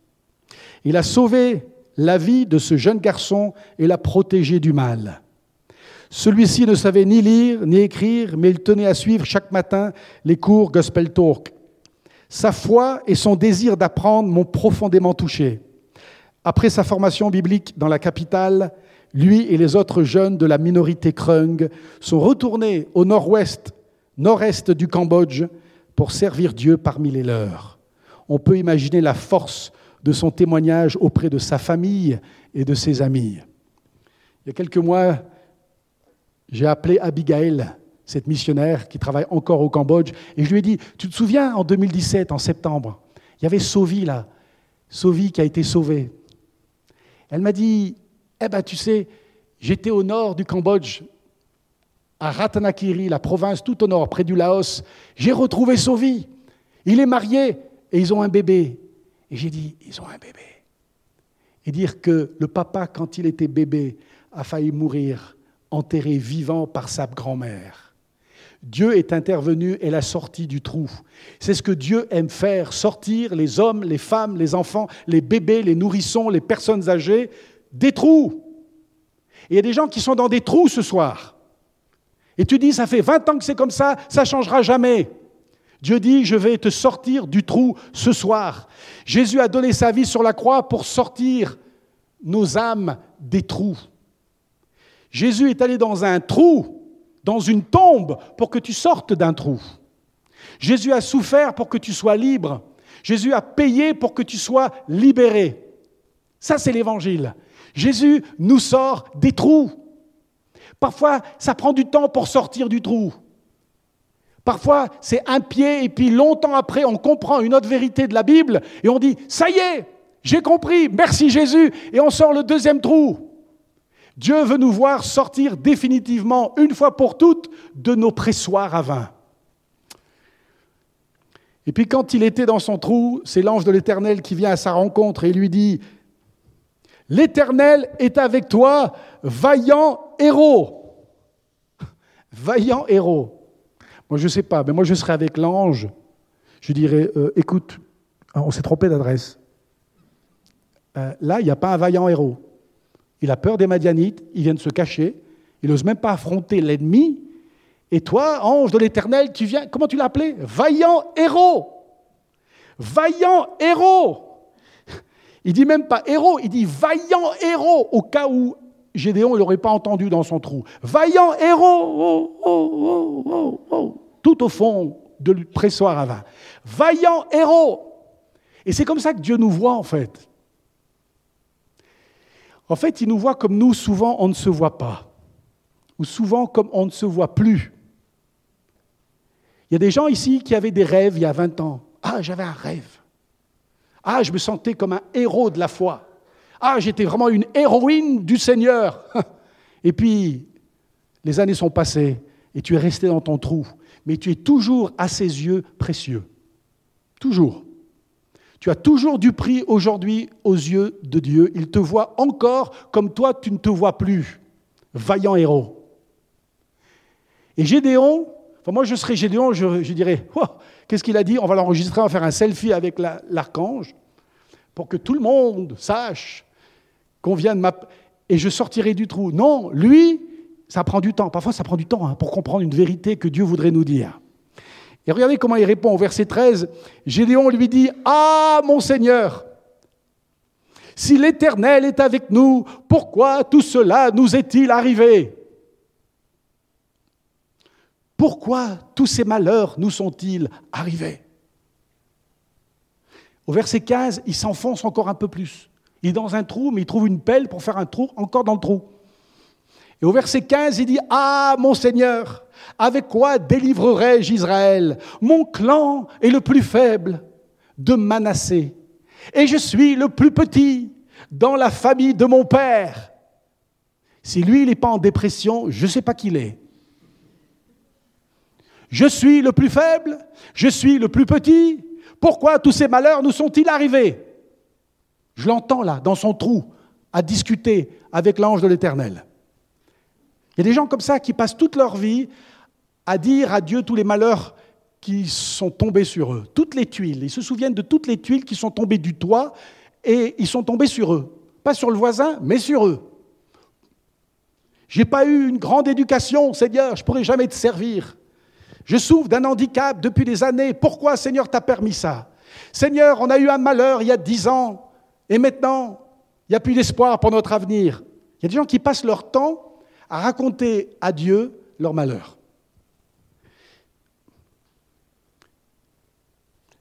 Il a sauvé la vie de ce jeune garçon et l'a protégé du mal. Celui-ci ne savait ni lire ni écrire, mais il tenait à suivre chaque matin les cours Gospel Talk. Sa foi et son désir d'apprendre m'ont profondément touché. Après sa formation biblique dans la capitale, lui et les autres jeunes de la minorité Krung sont retournés au nord-ouest, nord-est du Cambodge pour servir Dieu parmi les leurs. On peut imaginer la force de son témoignage auprès de sa famille et de ses amis. Il y a quelques mois, j'ai appelé Abigail, cette missionnaire qui travaille encore au Cambodge, et je lui ai dit, tu te souviens, en 2017, en septembre, il y avait Sovi là, Sovi qui a été sauvé. Elle m'a dit, eh bien tu sais, j'étais au nord du Cambodge, à Ratanakiri, la province tout au nord, près du Laos. J'ai retrouvé Sovi. Il est marié et ils ont un bébé. Et j'ai dit, ils ont un bébé. Et dire que le papa, quand il était bébé, a failli mourir, enterré vivant par sa grand-mère. Dieu est intervenu et l'a sorti du trou. C'est ce que Dieu aime faire, sortir les hommes, les femmes, les enfants, les bébés, les nourrissons, les personnes âgées des trous. Il y a des gens qui sont dans des trous ce soir. Et tu dis, ça fait 20 ans que c'est comme ça, ça ne changera jamais. Dieu dit, je vais te sortir du trou ce soir. Jésus a donné sa vie sur la croix pour sortir nos âmes des trous. Jésus est allé dans un trou, dans une tombe, pour que tu sortes d'un trou. Jésus a souffert pour que tu sois libre. Jésus a payé pour que tu sois libéré. Ça, c'est l'évangile. Jésus nous sort des trous. Parfois, ça prend du temps pour sortir du trou. Parfois, c'est un pied et puis longtemps après, on comprend une autre vérité de la Bible et on dit, ça y est, j'ai compris, merci Jésus, et on sort le deuxième trou. Dieu veut nous voir sortir définitivement, une fois pour toutes, de nos pressoirs à vin. Et puis quand il était dans son trou, c'est l'ange de l'Éternel qui vient à sa rencontre et lui dit, L'Éternel est avec toi, vaillant héros. Vaillant héros. Moi, je ne sais pas, mais moi, je serais avec l'ange. Je dirais, euh, écoute, on s'est trompé d'adresse. Euh, là, il n'y a pas un vaillant héros. Il a peur des Madianites, il vient de se cacher, il n'ose même pas affronter l'ennemi. Et toi, ange de l'Éternel, tu viens, comment tu l'as appelé? Vaillant héros. Vaillant héros. Il dit même pas héros, il dit vaillant héros, au cas où Gédéon n'aurait pas entendu dans son trou. Vaillant héros, oh, oh, oh, tout au fond de pressoir à vin. Vaillant héros. Et c'est comme ça que Dieu nous voit en fait. En fait, il nous voit comme nous, souvent, on ne se voit pas. Ou souvent, comme on ne se voit plus. Il y a des gens ici qui avaient des rêves il y a 20 ans. Ah, j'avais un rêve. Ah, je me sentais comme un héros de la foi. Ah, j'étais vraiment une héroïne du Seigneur. Et puis, les années sont passées et tu es resté dans ton trou, mais tu es toujours à ses yeux précieux. Toujours. Tu as toujours du prix aujourd'hui aux yeux de Dieu. Il te voit encore comme toi, tu ne te vois plus. Vaillant héros. Et Gédéon, Moi, je serais Gédéon, je, dirais, oh, qu'est-ce qu'il a dit? On va l'enregistrer, on va faire un selfie avec la- l'archange pour que tout le monde sache qu'on vient de m'app... Et je sortirai du trou. Non, lui, ça prend du temps. Parfois, ça prend du temps hein, pour comprendre une vérité que Dieu voudrait nous dire. Et regardez comment il répond au verset 13. Gédéon lui dit, Ah, mon Seigneur, si l'Éternel est avec nous, pourquoi tout cela nous est-il arrivé? Pourquoi tous ces malheurs nous sont-ils arrivés? Au verset 15, il s'enfonce encore un peu plus. Il est dans un trou, mais il trouve une pelle pour faire un trou encore dans le trou. Et au verset 15, il dit, Ah, mon Seigneur, avec quoi délivrerai-je Israël? Mon clan est le plus faible de Manassé, et je suis le plus petit dans la famille de mon père. Si lui, il n'est pas en dépression, je ne sais pas qui l'est. Je suis le plus faible, je suis le plus petit. Pourquoi tous ces malheurs nous sont-ils arrivés? Je l'entends là, dans son trou, à discuter avec l'ange de l'Éternel. Il y a des gens comme ça qui passent toute leur vie à dire à Dieu tous les malheurs qui sont tombés sur eux, toutes les tuiles. Ils se souviennent de toutes les tuiles qui sont tombées du toit et ils sont tombés sur eux. Pas sur le voisin, mais sur eux. J'ai pas eu une grande éducation, Seigneur, je pourrais jamais te servir. Je souffre d'un handicap depuis des années. Pourquoi, Seigneur, t'as permis ça? Seigneur, on a eu un malheur il y a dix ans et maintenant, il n'y a plus d'espoir pour notre avenir. Il y a des gens qui passent leur temps à raconter à Dieu leur malheur.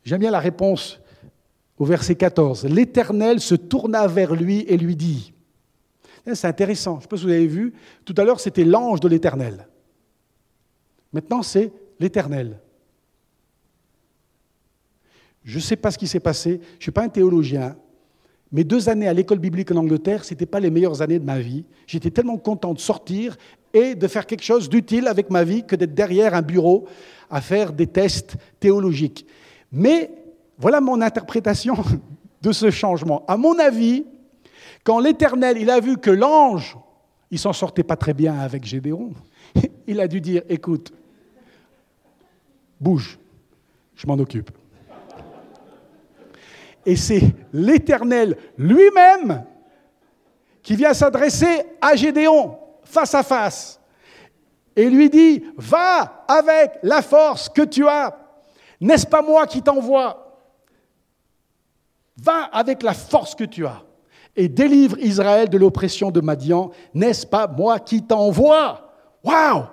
J'aime bien la réponse au verset 14. L'Éternel se tourna vers lui et lui dit, c'est intéressant, je ne sais pas si vous avez vu, tout à l'heure c'était l'ange de l'Éternel. Maintenant c'est l'Éternel. Je ne sais pas ce qui s'est passé, je ne suis pas un théologien, mes deux années à l'école biblique en Angleterre, ce n'étaient pas les meilleures années de ma vie. J'étais tellement content de sortir et de faire quelque chose d'utile avec ma vie que d'être derrière un bureau à faire des tests théologiques. Mais voilà mon interprétation de ce changement. À mon avis, quand l'Éternel, il a vu que l'ange, il s'en sortait pas très bien avec Gédéon, il a dû dire, écoute, bouge, je m'en occupe. Et c'est l'Éternel lui-même qui vient s'adresser à Gédéon face à face et lui dit, va avec la force que tu as. N'est-ce pas moi qui t'envoie? Va avec la force que tu as et délivre Israël de l'oppression de Madian. N'est-ce pas moi qui t'envoie? Waouh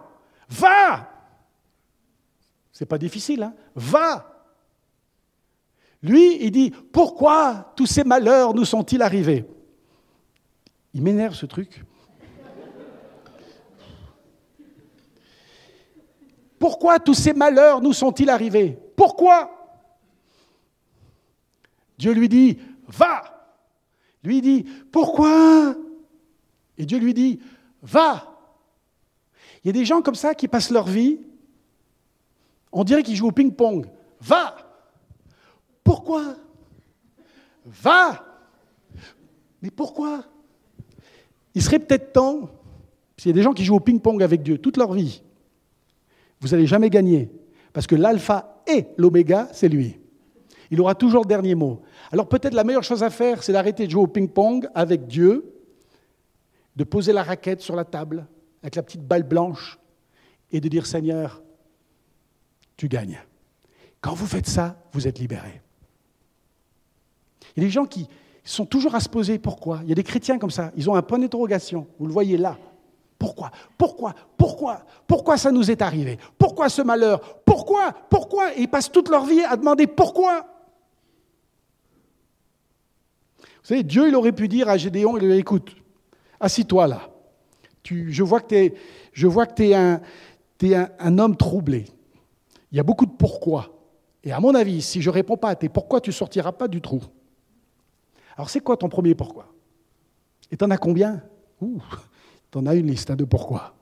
Va C'est pas difficile, hein Va lui, il dit, pourquoi tous ces malheurs nous sont-ils arrivés? Il m'énerve ce truc. Pourquoi tous ces malheurs nous sont-ils arrivés? Pourquoi? Dieu lui dit, va. Lui dit, pourquoi? Et Dieu lui dit, va. Il y a des gens comme ça qui passent leur vie, on dirait qu'ils jouent au ping-pong. Va. Pourquoi? Va Mais pourquoi? Il serait peut-être temps, s'il y a des gens qui jouent au ping-pong avec Dieu toute leur vie, vous n'allez jamais gagner, parce que l'alpha et l'oméga, c'est lui. Il aura toujours le dernier mot. Alors peut-être la meilleure chose à faire, c'est d'arrêter de jouer au ping-pong avec Dieu, de poser la raquette sur la table, avec la petite balle blanche, et de dire Seigneur, tu gagnes. Quand vous faites ça, vous êtes libérés. Il y a des gens qui sont toujours à se poser pourquoi? Il y a des chrétiens comme ça, ils ont un point d'interrogation. Vous le voyez là. Pourquoi? Pourquoi? Pourquoi? Pourquoi ça nous est arrivé? Pourquoi ce malheur? Pourquoi? Pourquoi? Et ils passent toute leur vie à demander pourquoi? Vous savez, Dieu, il aurait pu dire à Gédéon, il lui écoute, assis-toi là. Tu, je vois que tu es, je vois que es, es un homme troublé. Il y a beaucoup de pourquoi. Et à mon avis, si je ne réponds pas à tes pourquoi, tu ne sortiras pas du trou. Alors c'est quoi ton premier pourquoi? Et tu en as combien? Ouh, tu en as une liste hein, de pourquoi.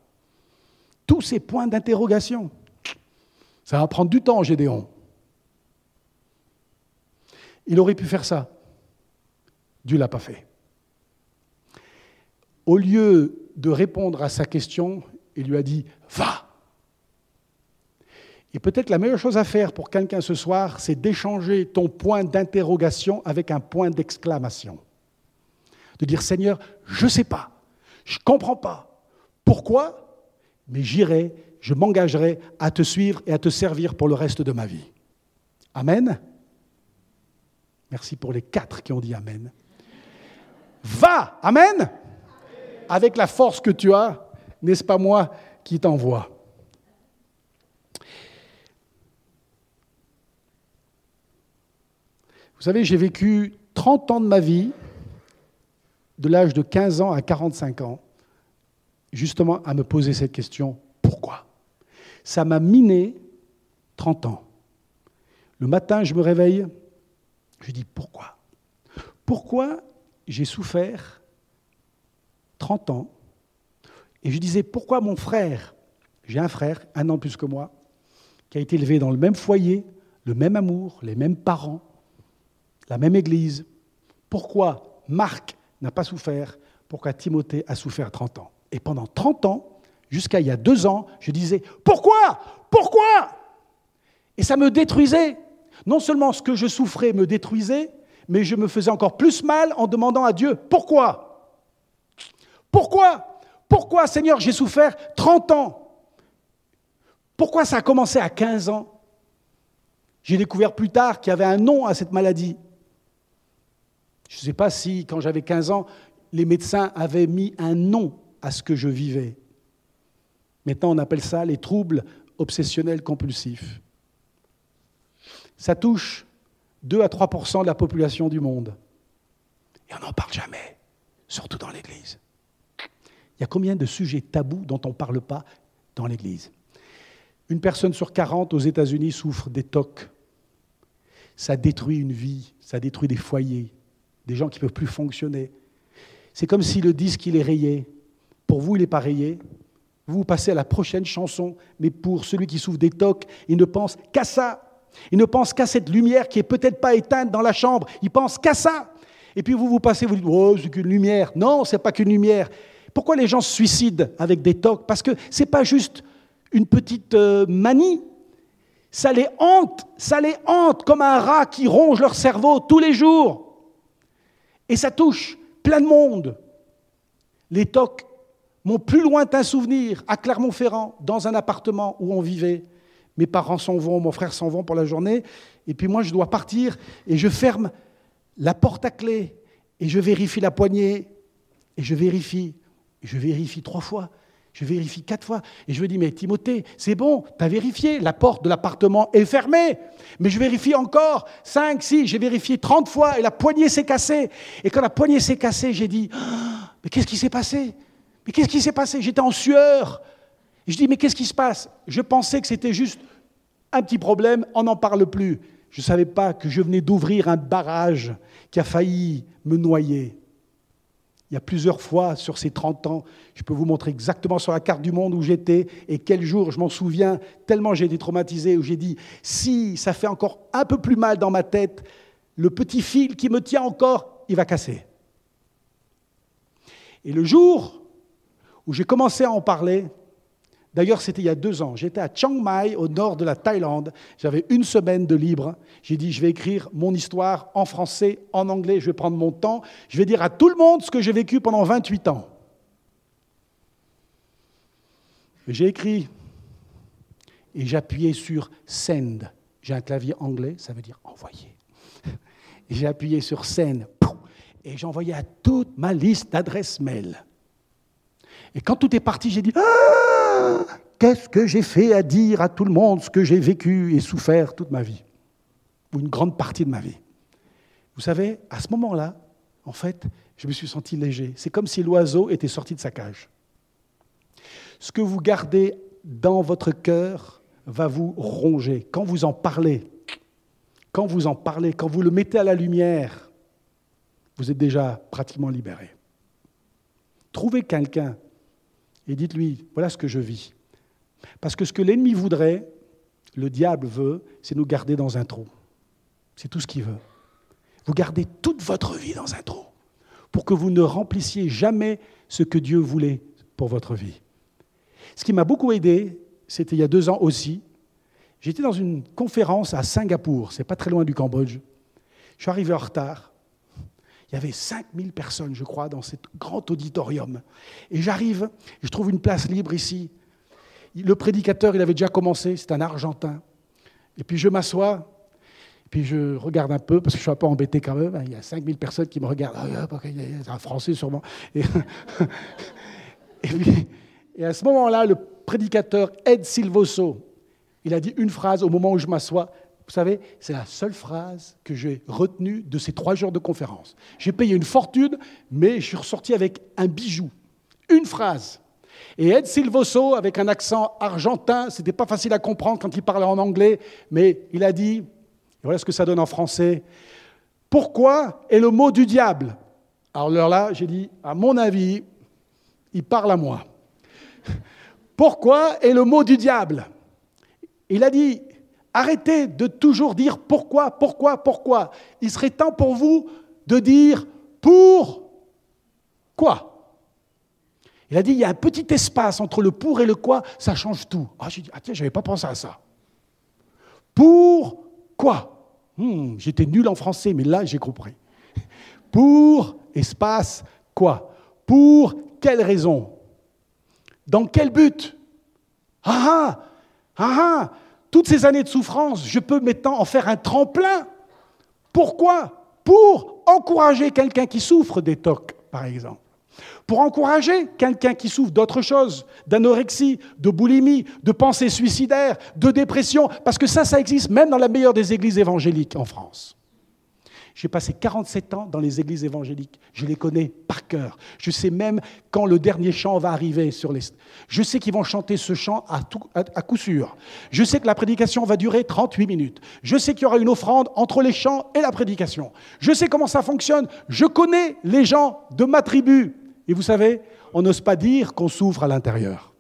Tous ces points d'interrogation. Ça va prendre du temps, Gédéon. Il aurait pu faire ça. Dieu ne l'a pas fait. Au lieu de répondre à sa question, il lui a dit Va. Et peut-être la meilleure chose à faire pour quelqu'un ce soir, c'est d'échanger ton point d'interrogation avec un point d'exclamation. De dire Seigneur, je ne sais pas, je ne comprends pas. Pourquoi? Mais j'irai, je m'engagerai à te suivre et à te servir pour le reste de ma vie. Amen. Merci pour les quatre qui ont dit Amen. Va, Amen. Avec la force que tu as, n'est-ce pas moi qui t'envoie? Vous savez, j'ai vécu 30 ans de ma vie, de l'âge de 15 ans à 45 ans, justement à me poser cette question, pourquoi? Ça m'a miné 30 ans. Le matin, je me réveille, je dis pourquoi? Pourquoi j'ai souffert 30 ans Et je disais pourquoi mon frère, j'ai un frère, un an plus que moi, qui a été élevé dans le même foyer, le même amour, les mêmes parents, la même Église. Pourquoi Marc n'a pas souffert? Pourquoi Timothée a souffert 30 ans? Et pendant 30 ans, jusqu'à il y a deux ans, je disais Pourquoi? Pourquoi? Et ça me détruisait. Non seulement ce que je souffrais me détruisait, mais je me faisais encore plus mal en demandant à Dieu Pourquoi? Pourquoi? Pourquoi, Seigneur, j'ai souffert 30 ans? Pourquoi ça a commencé à 15 ans? J'ai découvert plus tard qu'il y avait un nom à cette maladie. Je ne sais pas si, quand j'avais 15 ans, les médecins avaient mis un nom à ce que je vivais. Maintenant, on appelle ça les troubles obsessionnels compulsifs. Ça touche 2 à 3% de la population du monde. Et on n'en parle jamais, surtout dans l'Église. Il y a combien de sujets tabous dont on ne parle pas dans l'Église? Une personne sur 40 aux États-Unis souffre des TOC. Ça détruit une vie, ça détruit des foyers, des gens qui ne peuvent plus fonctionner. C'est comme si le disque, il est rayé. Pour vous, il n'est pas rayé. Vous passez à la prochaine chanson, mais pour celui qui souffre des tocs, il ne pense qu'à ça. Il ne pense qu'à cette lumière qui est peut-être pas éteinte dans la chambre. Il pense qu'à ça. Et puis vous vous passez, vous dites, oh, c'est qu'une lumière. Non, c'est pas qu'une lumière. Pourquoi les gens se suicident avec des tocs? Parce que ce n'est pas juste une petite euh, manie. Ça les hante, ça les hante comme un rat qui ronge leur cerveau tous les jours. Et ça touche plein de monde. Les tocs, mon plus lointain souvenir, à Clermont-Ferrand, dans un appartement où on vivait. Mes parents s'en vont, mon frère s'en vont pour la journée, et puis moi je dois partir, et je ferme la porte à clé, et je vérifie la poignée, et je vérifie, et je vérifie trois fois, je vérifie quatre fois. Et je me dis, mais Timothée, c'est bon, tu as vérifié, la porte de l'appartement est fermée. Mais je vérifie encore, cinq, six, j'ai vérifié trente fois et la poignée s'est cassée. Et quand la poignée s'est cassée, j'ai dit, ah, mais qu'est-ce qui s'est passé? Mais qu'est-ce qui s'est passé? J'étais en sueur. Je dis, mais qu'est-ce qui se passe? Je pensais que c'était juste un petit problème, on n'en parle plus. Je ne savais pas que je venais d'ouvrir un barrage qui a failli me noyer. Il y a plusieurs fois sur ces 30 ans, je peux vous montrer exactement sur la carte du monde où j'étais et quel jour, je m'en souviens, tellement j'ai été traumatisé, où j'ai dit, si ça fait encore un peu plus mal dans ma tête, le petit fil qui me tient encore, il va casser. Et le jour où j'ai commencé à en parler, D'ailleurs, c'était il y a deux ans. J'étais à Chiang Mai, au nord de la Thaïlande. J'avais une semaine de libre. J'ai dit, je vais écrire mon histoire en français, en anglais. Je vais prendre mon temps. Je vais dire à tout le monde ce que j'ai vécu pendant 28 ans. J'ai écrit et j'appuyais sur Send. J'ai un clavier anglais, ça veut dire envoyer. J'ai appuyé sur Send et envoyé à toute ma liste d'adresses mail. Et quand tout est parti, j'ai dit ah, Qu'est-ce que j'ai fait à dire à tout le monde ce que j'ai vécu et souffert toute ma vie Ou une grande partie de ma vie? Vous savez, à ce moment-là, en fait, je me suis senti léger. C'est comme si l'oiseau était sorti de sa cage. Ce que vous gardez dans votre cœur va vous ronger. Quand vous en parlez, quand vous en parlez, quand vous le mettez à la lumière, vous êtes déjà pratiquement libéré. Trouvez quelqu'un et dites-lui, voilà ce que je vis. Parce que ce que l'ennemi voudrait, le diable veut, c'est nous garder dans un trou. C'est tout ce qu'il veut. Vous gardez toute votre vie dans un trou pour que vous ne remplissiez jamais ce que Dieu voulait pour votre vie. Ce qui m'a beaucoup aidé, c'était il y a deux ans aussi, J'étais dans une conférence à Singapour, c'est pas très loin du Cambodge. Je suis arrivé en retard. Il y avait 5000 personnes, je crois, dans ce grand auditorium. Et j'arrive, je trouve une place libre ici. Le prédicateur, il avait déjà commencé, c'est un Argentin. Et puis je m'assois, puis je regarde un peu, parce que je suis un peu embêté quand même. Il y a 5000 personnes qui me regardent. Ah, c'est un Français sûrement. Et, à ce moment-là, le prédicateur Ed Silvoso, il a dit une phrase au moment où je m'assois. Vous savez, c'est la seule phrase que j'ai retenue de ces trois jours de conférence. J'ai payé une fortune, mais je suis ressorti avec un bijou. Une phrase. Et Ed Silvoso, avec un accent argentin, c'était pas facile à comprendre quand il parlait en anglais, mais il a dit voilà ce que ça donne en français. Pourquoi est le mot du diable? Alors là, j'ai dit, à mon avis, il parle à moi. Pourquoi est le mot du diable? Il a dit, arrêtez de toujours dire pourquoi, pourquoi, pourquoi. Il serait temps pour vous de dire pour quoi Il a dit, il y a un petit espace entre le pour et le quoi, ça change tout. Ah, j'ai dit, ah tiens, je n'avais pas pensé à ça. Pour Quoi? Hmm, J'étais nul en français, mais là, j'ai compris. Pour espace quoi? Pour quelle raison? Dans quel but? Ah ah Ah ah Toutes ces années de souffrance, je peux maintenant en faire un tremplin. Pourquoi? Pour encourager quelqu'un qui souffre des TOC, par exemple pour encourager quelqu'un qui souffre d'autre chose, d'anorexie, de boulimie, de pensée suicidaire, de dépression, parce que ça, ça existe même dans la meilleure des églises évangéliques en France. J'ai passé 47 ans dans les églises évangéliques. Je les connais par cœur. Je sais même quand le dernier chant va arriver sur les... Je sais qu'ils vont chanter ce chant à, coup sûr. Je sais que la prédication va durer 38 minutes. Je sais qu'il y aura une offrande entre les chants et la prédication. Je sais comment ça fonctionne. Je connais les gens de ma tribu. Et vous savez, on n'ose pas dire qu'on souffre à l'intérieur.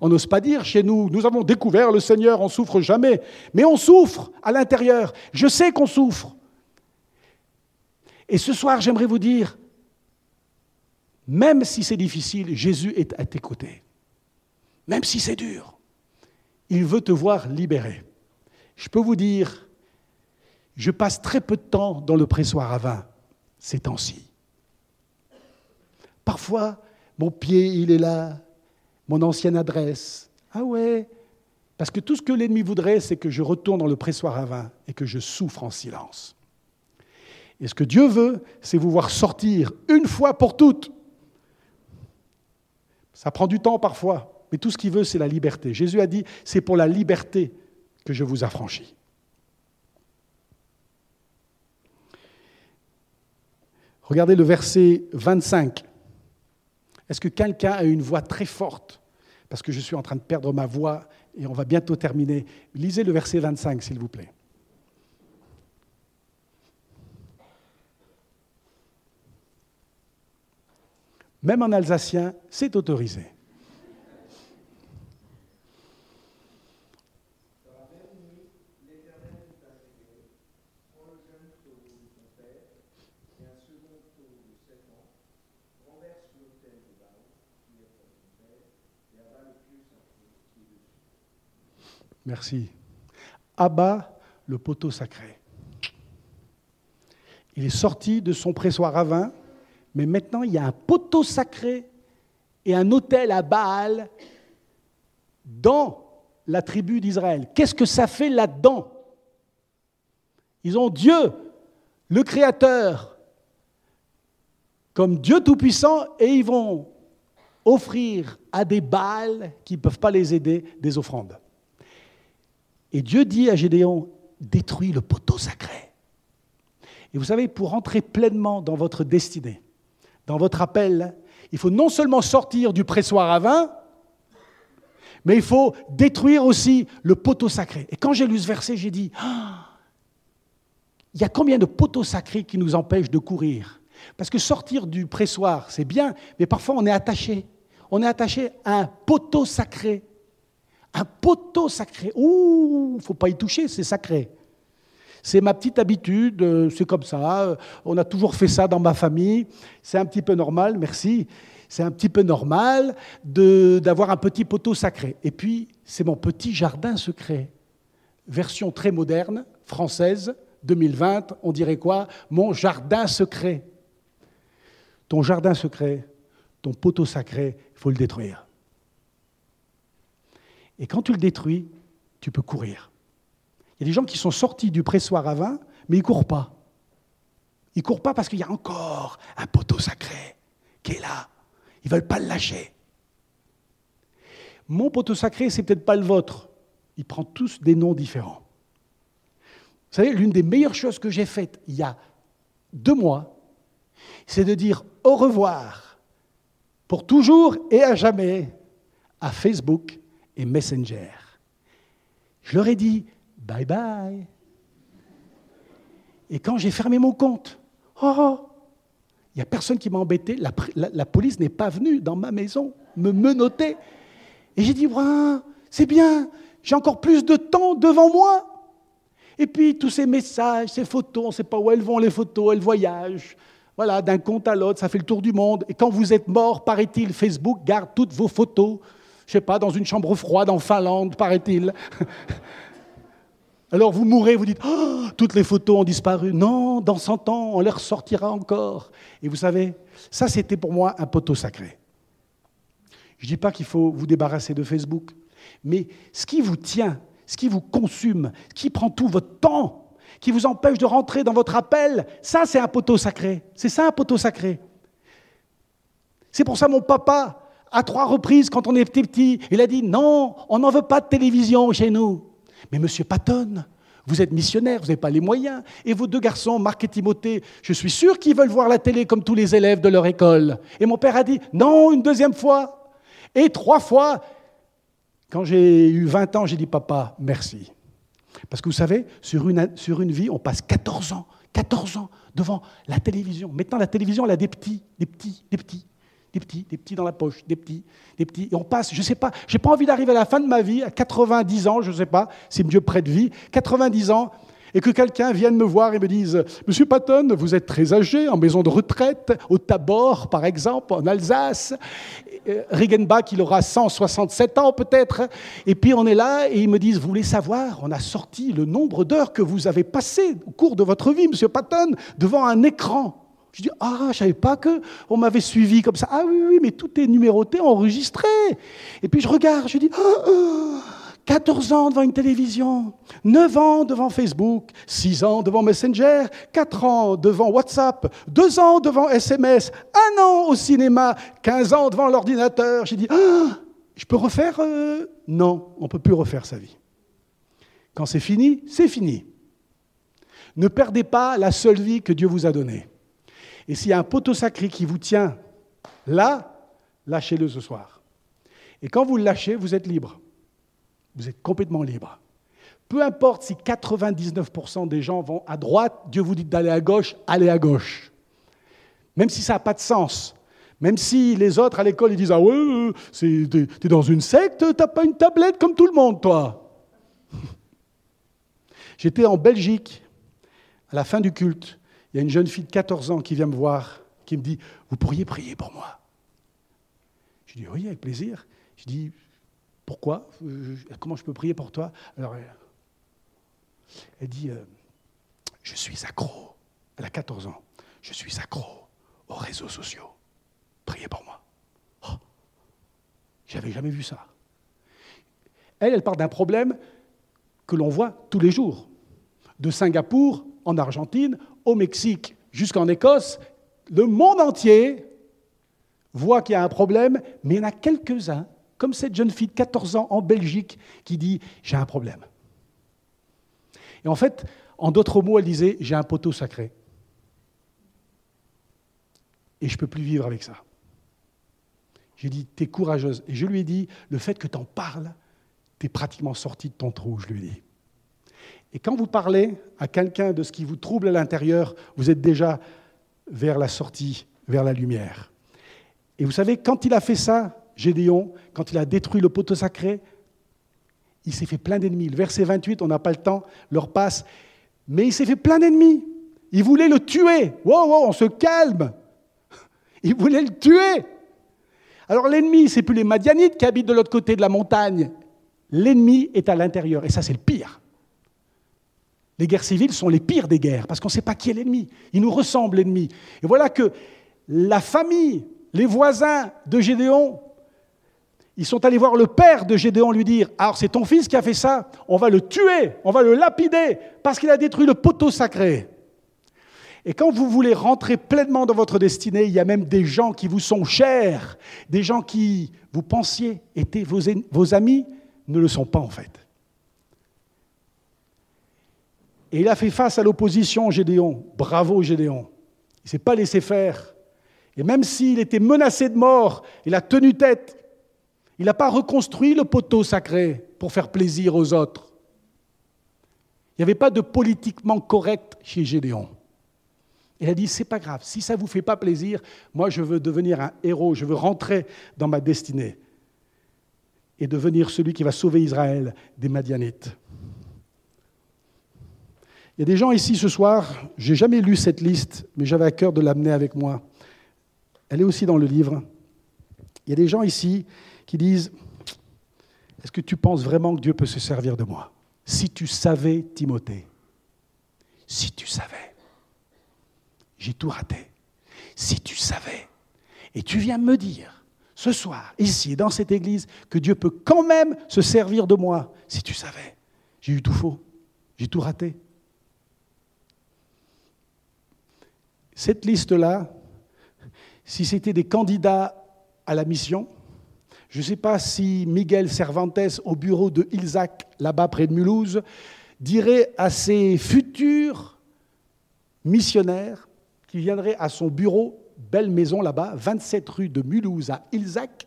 On n'ose pas dire chez nous, nous avons découvert le Seigneur, on souffre jamais. Mais on souffre à l'intérieur. Je sais qu'on souffre. Et ce soir, j'aimerais vous dire, même si c'est difficile, Jésus est à tes côtés. Même si c'est dur, il veut te voir libéré. Je peux vous dire, je passe très peu de temps dans le pressoir à vin ces temps-ci. Parfois, mon pied, il est là, mon ancienne adresse. Ah ouais Parce que tout ce que l'ennemi voudrait, c'est que je retourne dans le pressoir à vin et que je souffre en silence. Et ce que Dieu veut, c'est vous voir sortir une fois pour toutes. Ça prend du temps parfois, mais tout ce qu'il veut, c'est la liberté. Jésus a dit, c'est pour la liberté que je vous affranchis. Regardez le verset 25. Est-ce que quelqu'un a une voix très forte? Parce que je suis en train de perdre ma voix et on va bientôt terminer. Lisez le verset 25, s'il vous plaît. Même en alsacien, c'est autorisé. Merci. Abat le poteau sacré. Il est sorti de son pressoir à vin, mais maintenant il y a un poteau sacré et un autel à Baal dans la tribu d'Israël. Qu'est-ce que ça fait là-dedans? Ils ont Dieu, le Créateur, comme Dieu Tout-Puissant, et ils vont offrir à des Baals qui ne peuvent pas les aider des offrandes. Et Dieu dit à Gédéon, détruis le poteau sacré. Et vous savez, pour entrer pleinement dans votre destinée, dans votre appel, il faut non seulement sortir du pressoir à vin, mais il faut détruire aussi le poteau sacré. Et quand j'ai lu ce verset, j'ai dit, ah, il y a combien de poteaux sacrés qui nous empêchent de courir? Parce que sortir du pressoir, c'est bien, mais parfois on est attaché. On est attaché à un poteau sacré. Un poteau sacré. Ouh, faut pas y toucher, c'est sacré. C'est ma petite habitude, euh, c'est comme ça. On a toujours fait ça dans ma famille. C'est un petit peu normal, merci. C'est un petit peu normal d'avoir un petit poteau sacré. Et puis, c'est mon petit jardin secret. version très moderne, française, 2020, on dirait quoi? Mon jardin secret. Ton jardin secret, ton poteau sacré, il faut le détruire. Et quand tu le détruis, tu peux courir. Il y a des gens qui sont sortis du pressoir à vin, mais ils ne courent pas. Ils ne courent pas parce qu'il y a encore un poteau sacré qui est là. Ils ne veulent pas le lâcher. Mon poteau sacré, c'est peut-être pas le vôtre. Ils prennent tous des noms différents. Vous savez, l'une des meilleures choses que j'ai faites il y a deux mois, c'est de dire au revoir pour toujours et à jamais à Facebook et Messenger. Je leur ai dit bye bye. Et quand j'ai fermé mon compte, oh, il n'y a personne qui m'a embêté, la, la, police n'est pas venue dans ma maison me menotter. Et j'ai dit, c'est bien, j'ai encore plus de temps devant moi. Et puis tous ces messages, ces photos, on ne sait pas où elles vont les photos, elles voyagent. Voilà, d'un compte à l'autre, ça fait le tour du monde. Et quand vous êtes mort, paraît-il, Facebook garde toutes vos photos. Je ne sais pas, dans une chambre froide en Finlande, paraît-il. Alors vous mourrez, vous dites, oh, toutes les photos ont disparu. Non, dans 100 ans, on les ressortira encore. Et vous savez, ça c'était pour moi un poteau sacré. Je ne dis pas qu'il faut vous débarrasser de Facebook, mais ce qui vous tient, ce qui vous consume, ce qui prend tout votre temps, qui vous empêche de rentrer dans votre appel, ça c'est un poteau sacré. C'est ça un poteau sacré. C'est pour ça mon papa, à trois reprises quand on était petit, il a dit non, on n'en veut pas de télévision chez nous. Mais monsieur Patton, vous êtes missionnaire, vous n'avez pas les moyens. Et vos deux garçons, Marc et Timothée, je suis sûr qu'ils veulent voir la télé comme tous les élèves de leur école. Et mon père a dit non, une deuxième fois. Et trois fois, quand j'ai eu 20 ans, j'ai dit papa, merci. Parce que vous savez, sur une, vie, on passe 14 ans, 14 ans devant la télévision. Maintenant, la télévision, elle a des petits, des petits, des petits des petits, des petits dans la poche, des petits, des petits. Et on passe, je ne sais pas, j'ai pas envie d'arriver à la fin de ma vie, à 90 ans, je ne sais pas si Dieu près de vie, 90 ans, et que quelqu'un vienne me voir et me dise Monsieur Patton, vous êtes très âgé, en maison de retraite, au Tabor, par exemple, en Alsace. Regenbach, il aura 167 ans peut-être. Et puis on est là et ils me disent Vous voulez savoir On a sorti le nombre d'heures que vous avez passées au cours de votre vie, Monsieur Patton, devant un écran. Je dis, ah, je savais pas qu'on m'avait suivi comme ça. Ah oui, oui, mais tout est numéroté, enregistré. Et puis je regarde, je dis, 14 ans devant une télévision, 9 ans devant Facebook, 6 ans devant Messenger, 4 ans devant WhatsApp, 2 ans devant SMS, 1 an au cinéma, 15 ans devant l'ordinateur. J'ai dit, ah, je peux refaire euh, Non, on ne peut plus refaire sa vie. Quand c'est fini, c'est fini. Ne perdez pas la seule vie que Dieu vous a donnée. Et s'il y a un poteau sacré qui vous tient là, lâchez-le ce soir. Et quand vous le lâchez, vous êtes libre. Vous êtes complètement libre. Peu importe si 99% des gens vont à droite, Dieu vous dit d'aller à gauche, allez à gauche. Même si ça n'a pas de sens. Même si les autres à l'école ils disent Ah ouais, tu es dans une secte, tu n'as pas une tablette comme tout le monde, toi. J'étais en Belgique à la fin du culte il y a une jeune fille de 14 ans qui vient me voir, qui me dit, vous pourriez prier pour moi? Je dis, oui, avec plaisir. Je dis, pourquoi? Comment je peux prier pour toi? Alors, elle dit, euh, je suis accro. Elle a 14 ans. Je suis accro aux réseaux sociaux. Priez pour moi. Oh, J'avais jamais vu ça. Elle, elle parle d'un problème que l'on voit tous les jours. De Singapour en Argentine, au Mexique jusqu'en Écosse, le monde entier voit qu'il y a un problème, mais il y en a quelques-uns, comme cette jeune fille de 14 ans en Belgique, qui dit J'ai un problème. Et en fait, en d'autres mots, elle disait J'ai un poteau sacré. Et je ne peux plus vivre avec ça. J'ai dit T'es courageuse. Et je lui ai dit Le fait que tu en parles, tu es pratiquement sorti de ton trou, je lui ai dit. Et quand vous parlez à quelqu'un de ce qui vous trouble à l'intérieur, vous êtes déjà vers la sortie, vers la lumière. Et vous savez, quand il a fait ça, Gédéon, quand il a détruit le poteau sacré, il s'est fait plein d'ennemis. Le verset 28, on n'a pas le temps, leur passe, mais il s'est fait plein d'ennemis. Il voulait le tuer. Wow, wow, on se calme. Il voulait le tuer. Alors l'ennemi, c'est plus les Madianites qui habitent de l'autre côté de la montagne. L'ennemi est à l'intérieur, et ça c'est le pire. Les guerres civiles sont les pires des guerres, parce qu'on ne sait pas qui est l'ennemi. Il nous ressemble, l'ennemi. Et voilà que la famille, les voisins de Gédéon, ils sont allés voir le père de Gédéon lui dire, alors c'est ton fils qui a fait ça, on va le tuer, on va le lapider, parce qu'il a détruit le poteau sacré. Et quand vous voulez rentrer pleinement dans votre destinée, il y a même des gens qui vous sont chers, des gens qui, vous pensiez, étaient vos, vos amis, ne le sont pas en fait. Et il a fait face à l'opposition, Gédéon. Bravo, Gédéon. Il ne s'est pas laissé faire. Et même s'il était menacé de mort, il a tenu tête. Il n'a pas reconstruit le poteau sacré pour faire plaisir aux autres. Il n'y avait pas de politiquement correct chez Gédéon. Il a dit, c'est pas grave, si ça ne vous fait pas plaisir, moi je veux devenir un héros, je veux rentrer dans ma destinée et devenir celui qui va sauver Israël des Madianites. Il y a des gens ici ce soir, je n'ai jamais lu cette liste, mais j'avais à cœur de l'amener avec moi. Elle est aussi dans le livre. Il y a des gens ici qui disent, est-ce que tu penses vraiment que Dieu peut se servir de moi? Si tu savais, Timothée, si tu savais, j'ai tout raté. Si tu savais, et tu viens me dire ce soir, ici, dans cette église, que Dieu peut quand même se servir de moi, si tu savais, j'ai eu tout faux, j'ai tout raté. Cette liste-là, si c'était des candidats à la mission, je ne sais pas si Miguel Cervantes, au bureau de Ilzac, là-bas près de Mulhouse, dirait à ses futurs missionnaires qui viendraient à son bureau, belle maison là-bas, 27 rue de Mulhouse à Ilzac,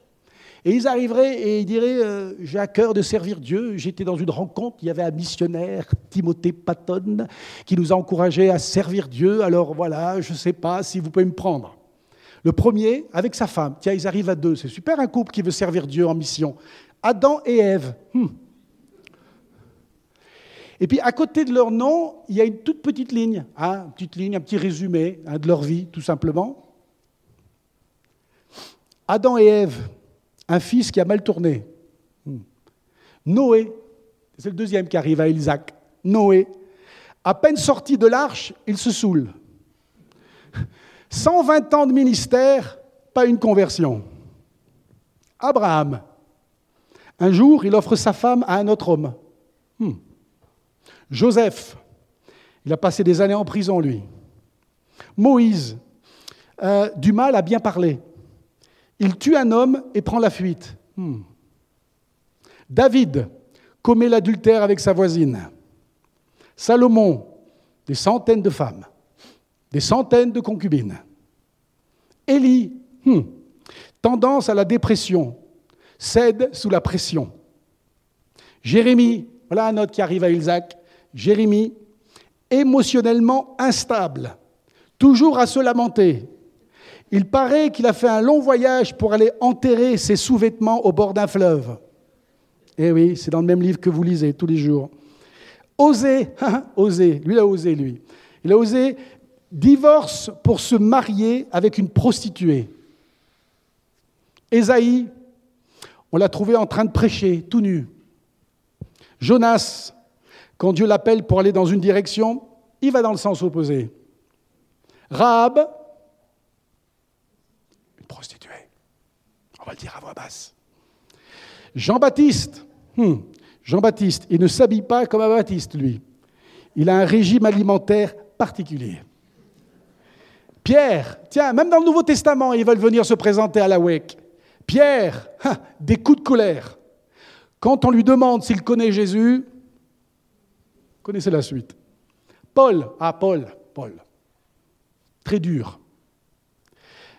et ils arriveraient et ils diraient euh, J'ai à cœur de servir Dieu. J'étais dans une rencontre, il y avait un missionnaire, Timothée Patton, qui nous a encouragés à servir Dieu. Alors voilà, je ne sais pas si vous pouvez me prendre. Le premier, avec sa femme. Tiens, ils arrivent à deux. C'est super un couple qui veut servir Dieu en mission. Adam et Ève. Hmm. Et puis à côté de leur nom, il y a une toute petite ligne, hein, une petite ligne, un petit résumé hein, de leur vie, tout simplement. Adam et Ève, un fils qui a mal tourné. Hmm. Noé, c'est le deuxième qui arrive à Isaac. Noé, à peine sorti de l'arche, il se saoule. 120 ans de ministère, pas une conversion. Abraham, un jour, il offre sa femme à un autre homme. Hmm. Joseph, il a passé des années en prison, lui. Moïse, euh, du mal à bien parler. Il tue un homme et prend la fuite. Hmm. David commet l'adultère avec sa voisine. Salomon, des centaines de femmes, des centaines de concubines. Élie, hmm, tendance à la dépression, cède sous la pression. Jérémie, voilà un autre qui arrive à Isaac. Jérémie, émotionnellement instable, toujours à se lamenter, il paraît qu'il a fait un long voyage pour aller enterrer ses sous-vêtements au bord d'un fleuve. Eh oui, c'est dans le même livre que vous lisez tous les jours. Osé, osé, lui il a osé, lui. Il a osé divorce pour se marier avec une prostituée. Ésaïe, on l'a trouvé en train de prêcher, tout nu. Jonas, quand Dieu l'appelle pour aller dans une direction, il va dans le sens opposé. Rahab, On va le dire à voix basse. Jean-Baptiste, hmm, Jean-Baptiste, il ne s'habille pas comme un Baptiste, lui. Il a un régime alimentaire particulier. Pierre, tiens, même dans le Nouveau Testament, ils veulent venir se présenter à la WEC. Pierre, des coups de colère. Quand on lui demande s'il connaît Jésus, connaissez la suite. Paul, ah Paul, Paul, très dur.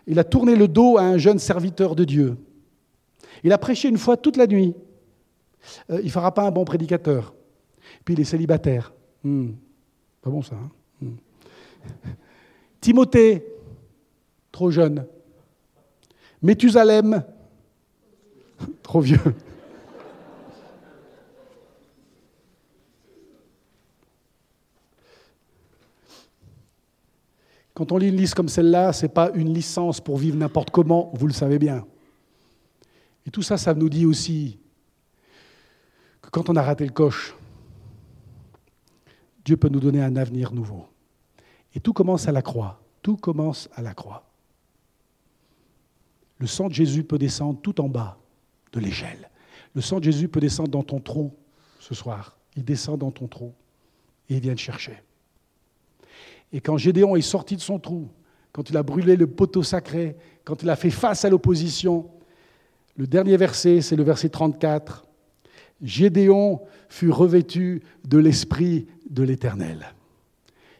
Il a tourné le dos à un jeune serviteur de Dieu. Il a prêché une fois toute la nuit. Euh, il ne fera pas un bon prédicateur. Puis il est célibataire. Hmm. Pas bon ça. Hein hmm. Timothée, trop jeune. Méthusalem, trop vieux. Quand on lit une liste comme celle-là, ce n'est pas une licence pour vivre n'importe comment, vous le savez bien. Et tout ça, ça nous dit aussi que quand on a raté le coche, Dieu peut nous donner un avenir nouveau. Et tout commence à la croix. Tout commence à la croix. Le sang de Jésus peut descendre tout en bas de l'échelle. Le sang de Jésus peut descendre dans ton trou ce soir. Il descend dans ton trou et il vient te chercher. Et quand Gédéon est sorti de son trou, quand il a brûlé le poteau sacré, quand il a fait face à l'opposition, le dernier verset, c'est le verset 34. Gédéon fut revêtu de l'Esprit de l'Éternel.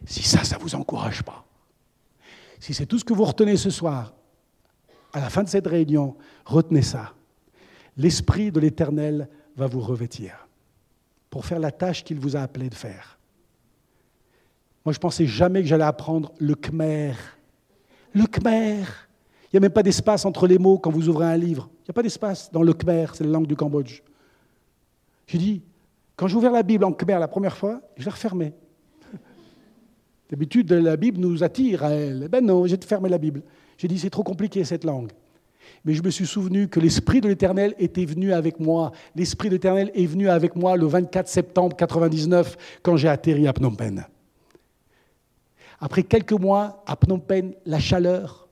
Si ça, ça ne vous encourage pas, si c'est tout ce que vous retenez ce soir, à la fin de cette réunion, retenez ça. L'Esprit de l'Éternel va vous revêtir pour faire la tâche qu'il vous a appelé de faire. Moi, je pensais jamais que j'allais apprendre le Khmer. Le Khmer. Il n'y a même pas d'espace entre les mots quand vous ouvrez un livre. Il n'y a pas d'espace dans le Khmer, c'est la langue du Cambodge. J'ai dit, quand j'ai ouvert la Bible en Khmer la première fois, je l'ai refermée. D'habitude, la Bible nous attire à elle. Eh ben non, j'ai fermé la Bible. J'ai dit, c'est trop compliqué cette langue. Mais je me suis souvenu que l'Esprit de l'Éternel était venu avec moi. L'Esprit de l'Éternel est venu avec moi le 24 septembre 1999 quand j'ai atterri à Phnom Penh. Après quelques mois à Phnom Penh, la chaleur,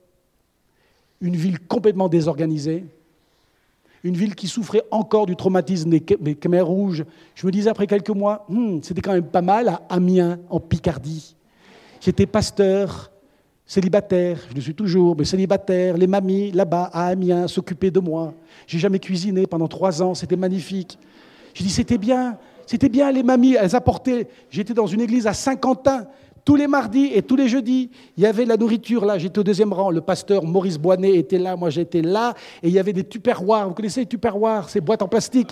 une ville complètement désorganisée, une ville qui souffrait encore du traumatisme des Khmer rouges. Je me disais après quelques mois, hmm, c'était quand même pas mal à Amiens, en Picardie. J'étais pasteur, célibataire, je le suis toujours, mais célibataire, les mamies là-bas à Amiens s'occupaient de moi. J'ai jamais cuisiné pendant trois ans, c'était magnifique. J'ai dit c'était bien, c'était bien les mamies, elles apportaient. J'étais dans une église à Saint-Quentin, tous les mardis et tous les jeudis, il y avait la nourriture là. J'étais au deuxième rang. Le pasteur Maurice Boinet était là, moi j'étais là. Et il y avait des tupperwares. Vous connaissez les tupperwares, ces boîtes en plastique?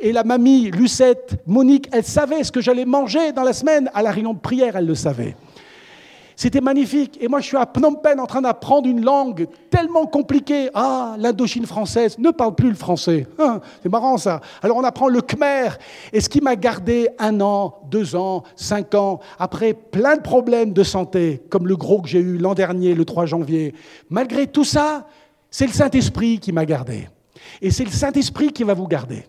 Et la mamie, Lucette, Monique, elle savait ce que j'allais manger dans la semaine. À la réunion de prière, elle le savait. C'était magnifique. Et moi, je suis à Phnom Penh en train d'apprendre une langue tellement compliquée. Ah, l'Indochine française ne parle plus le français. Hein, c'est marrant ça. Alors on apprend le khmer. Et ce qui m'a gardé un an, deux ans, cinq ans, après plein de problèmes de santé, comme le gros que j'ai eu l'an dernier, le 3 janvier, malgré tout ça, c'est le Saint-Esprit qui m'a gardé. Et c'est le Saint-Esprit qui va vous garder.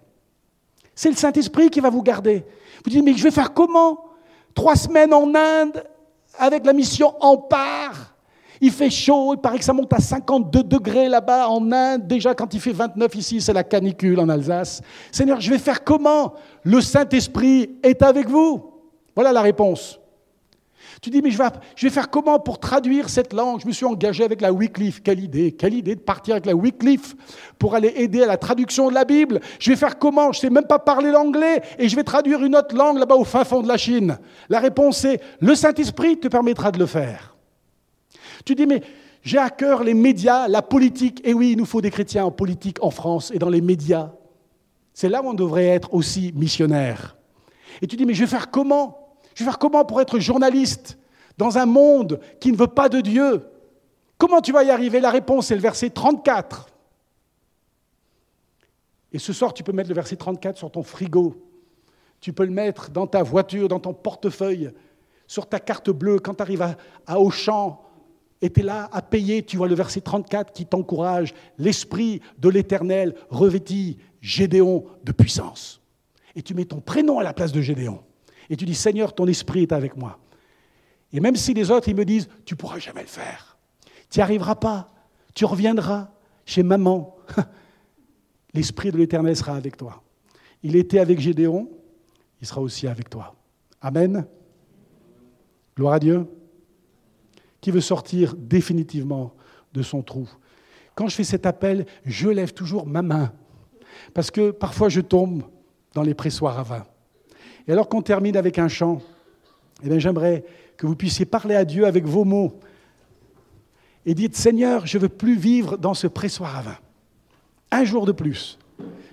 C'est le Saint-Esprit qui va vous garder. Vous dites, mais je vais faire comment? Trois semaines en Inde avec la mission en part. Il fait chaud, il paraît que ça monte à 52 degrés là-bas en Inde. Déjà, quand il fait 29 ici, c'est la canicule en Alsace. Seigneur, je vais faire comment? Le Saint-Esprit est avec vous. Voilà la réponse. Tu dis, mais je vais, faire comment pour traduire cette langue? Je me suis engagé avec la Wycliffe. Quelle idée Quelle idée de partir avec la Wycliffe pour aller aider à la traduction de la Bible Je vais faire comment? Je ne sais même pas parler l'anglais et je vais traduire une autre langue là-bas au fin fond de la Chine. La réponse est, le Saint-Esprit te permettra de le faire. Tu dis, mais j'ai à cœur les médias, la politique. Et oui, il nous faut des chrétiens en politique en France et dans les médias. C'est là où on devrait être aussi missionnaire. Et tu dis, mais je vais faire comment je vais faire comment pour être journaliste dans un monde qui ne veut pas de Dieu? Comment tu vas y arriver? La réponse est le verset 34. Et ce soir, tu peux mettre le verset 34 sur ton frigo. Tu peux le mettre dans ta voiture, dans ton portefeuille, sur ta carte bleue. Quand tu arrives à, à Auchan et tu es là à payer, tu vois le verset 34 qui t'encourage. L'Esprit de l'Éternel revêtit Gédéon de puissance. Et tu mets ton prénom à la place de Gédéon et tu dis, Seigneur, ton esprit est avec moi. Et même si les autres, ils me disent, tu ne pourras jamais le faire, tu n'y arriveras pas, tu reviendras chez maman, l'esprit de l'Éternel sera avec toi. Il était avec Gédéon, il sera aussi avec toi. Amen. Gloire à Dieu. Qui veut sortir définitivement de son trou Quand je fais cet appel, je lève toujours ma main. Parce que parfois je tombe dans les pressoirs à vin. Et alors qu'on termine avec un chant, eh j'aimerais que vous puissiez parler à Dieu avec vos mots et dites Seigneur, je ne veux plus vivre dans ce pressoir à vin. Un jour de plus.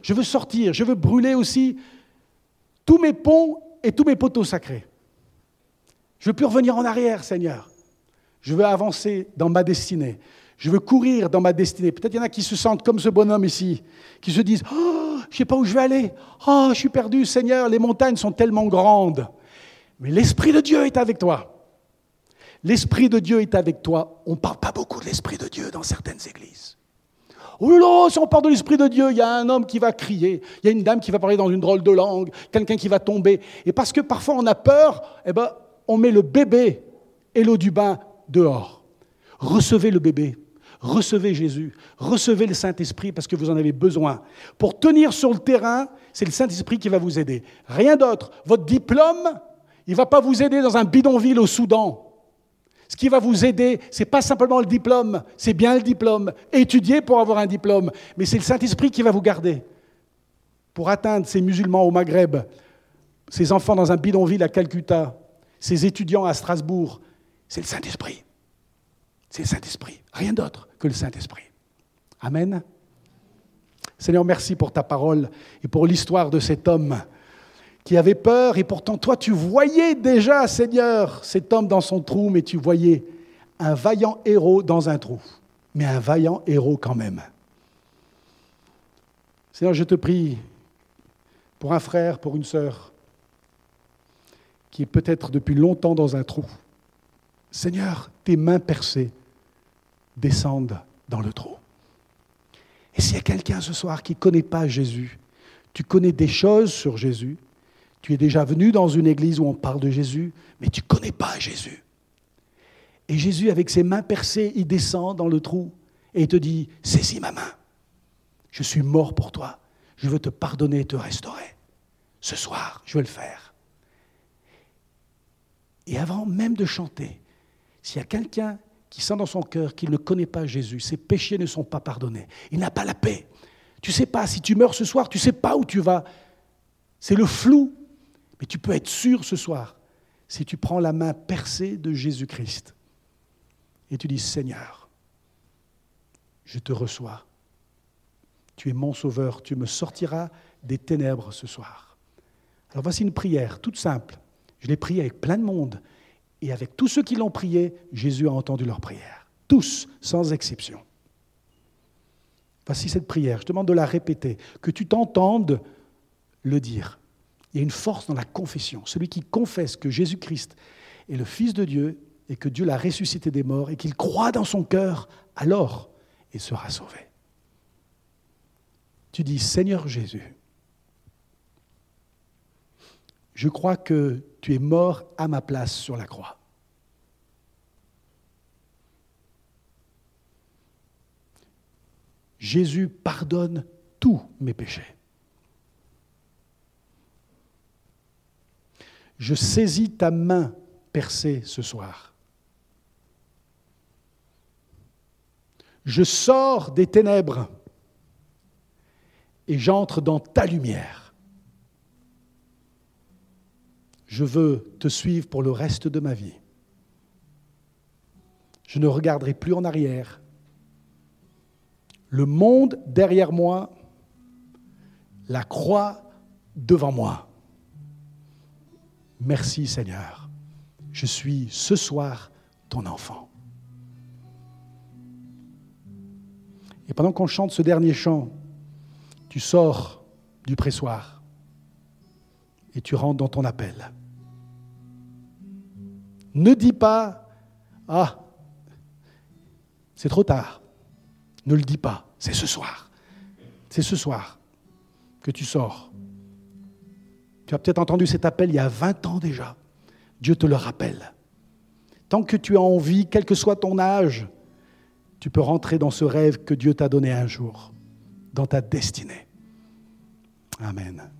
Je veux sortir, je veux brûler aussi tous mes ponts et tous mes poteaux sacrés. Je ne veux plus revenir en arrière, Seigneur. Je veux avancer dans ma destinée. Je veux courir dans ma destinée. Peut-être il y en a qui se sentent comme ce bonhomme ici, qui se disent Oh, je ne sais pas où je vais aller. Oh, je suis perdu, Seigneur, les montagnes sont tellement grandes. Mais l'Esprit de Dieu est avec toi. L'Esprit de Dieu est avec toi. On ne parle pas beaucoup de l'Esprit de Dieu dans certaines églises. Oh là si on parle de l'Esprit de Dieu, il y a un homme qui va crier, il y a une dame qui va parler dans une drôle de langue, quelqu'un qui va tomber. Et parce que parfois on a peur, eh ben, on met le bébé et l'eau du bain dehors. Recevez le bébé, recevez Jésus, recevez le Saint-Esprit parce que vous en avez besoin. Pour tenir sur le terrain, c'est le Saint-Esprit qui va vous aider. Rien d'autre. Votre diplôme, il ne va pas vous aider dans un bidonville au Soudan. Ce qui va vous aider, ce n'est pas simplement le diplôme, c'est bien le diplôme. Étudier pour avoir un diplôme, mais c'est le Saint-Esprit qui va vous garder. Pour atteindre ces musulmans au Maghreb, ces enfants dans un bidonville à Calcutta, ces étudiants à Strasbourg, c'est le Saint-Esprit. C'est le Saint-Esprit. Rien d'autre que le Saint-Esprit. Amen. Seigneur, merci pour ta parole et pour l'histoire de cet homme qui avait peur, et pourtant toi tu voyais déjà, Seigneur, cet homme dans son trou, mais tu voyais un vaillant héros dans un trou, mais un vaillant héros quand même. Seigneur, je te prie pour un frère, pour une sœur, qui est peut-être depuis longtemps dans un trou. Seigneur, tes mains percées descendent dans le trou. Et s'il y a quelqu'un ce soir qui ne connaît pas Jésus, tu connais des choses sur Jésus, tu es déjà venu dans une église où on parle de Jésus, mais tu ne connais pas Jésus. Et Jésus, avec ses mains percées, il descend dans le trou et il te dit, saisis ma main. Je suis mort pour toi. Je veux te pardonner et te restaurer. Ce soir, je veux le faire. Et avant même de chanter, s'il y a quelqu'un qui sent dans son cœur qu'il ne connaît pas Jésus, ses péchés ne sont pas pardonnés, il n'a pas la paix. Tu ne sais pas, si tu meurs ce soir, tu ne sais pas où tu vas. C'est le flou. Mais tu peux être sûr ce soir, si tu prends la main percée de Jésus-Christ et tu dis, Seigneur, je te reçois. Tu es mon sauveur, tu me sortiras des ténèbres ce soir. Alors voici une prière toute simple. Je l'ai priée avec plein de monde. Et avec tous ceux qui l'ont prié, Jésus a entendu leur prière. Tous, sans exception. Voici cette prière. Je demande de la répéter, que tu t'entendes le dire. Il y a une force dans la confession. Celui qui confesse que Jésus-Christ est le Fils de Dieu et que Dieu l'a ressuscité des morts et qu'il croit dans son cœur, alors il sera sauvé. Tu dis, Seigneur Jésus, je crois que tu es mort à ma place sur la croix. Jésus pardonne tous mes péchés. je saisis ta main percée ce soir. Je sors des ténèbres et j'entre dans ta lumière. Je veux te suivre pour le reste de ma vie. Je ne regarderai plus en arrière. Le monde derrière moi, la croix devant moi. Merci Seigneur, je suis ce soir ton enfant. Et pendant qu'on chante ce dernier chant, tu sors du pressoir et tu rentres dans ton appel. Ne dis pas, ah, c'est trop tard. Ne le dis pas, c'est ce soir. C'est ce soir que tu sors tu as peut-être entendu cet appel il y a 20 ans déjà. Dieu te le rappelle. Tant que tu as envie, quel que soit ton âge, tu peux rentrer dans ce rêve que Dieu t'a donné un jour, dans ta destinée. Amen.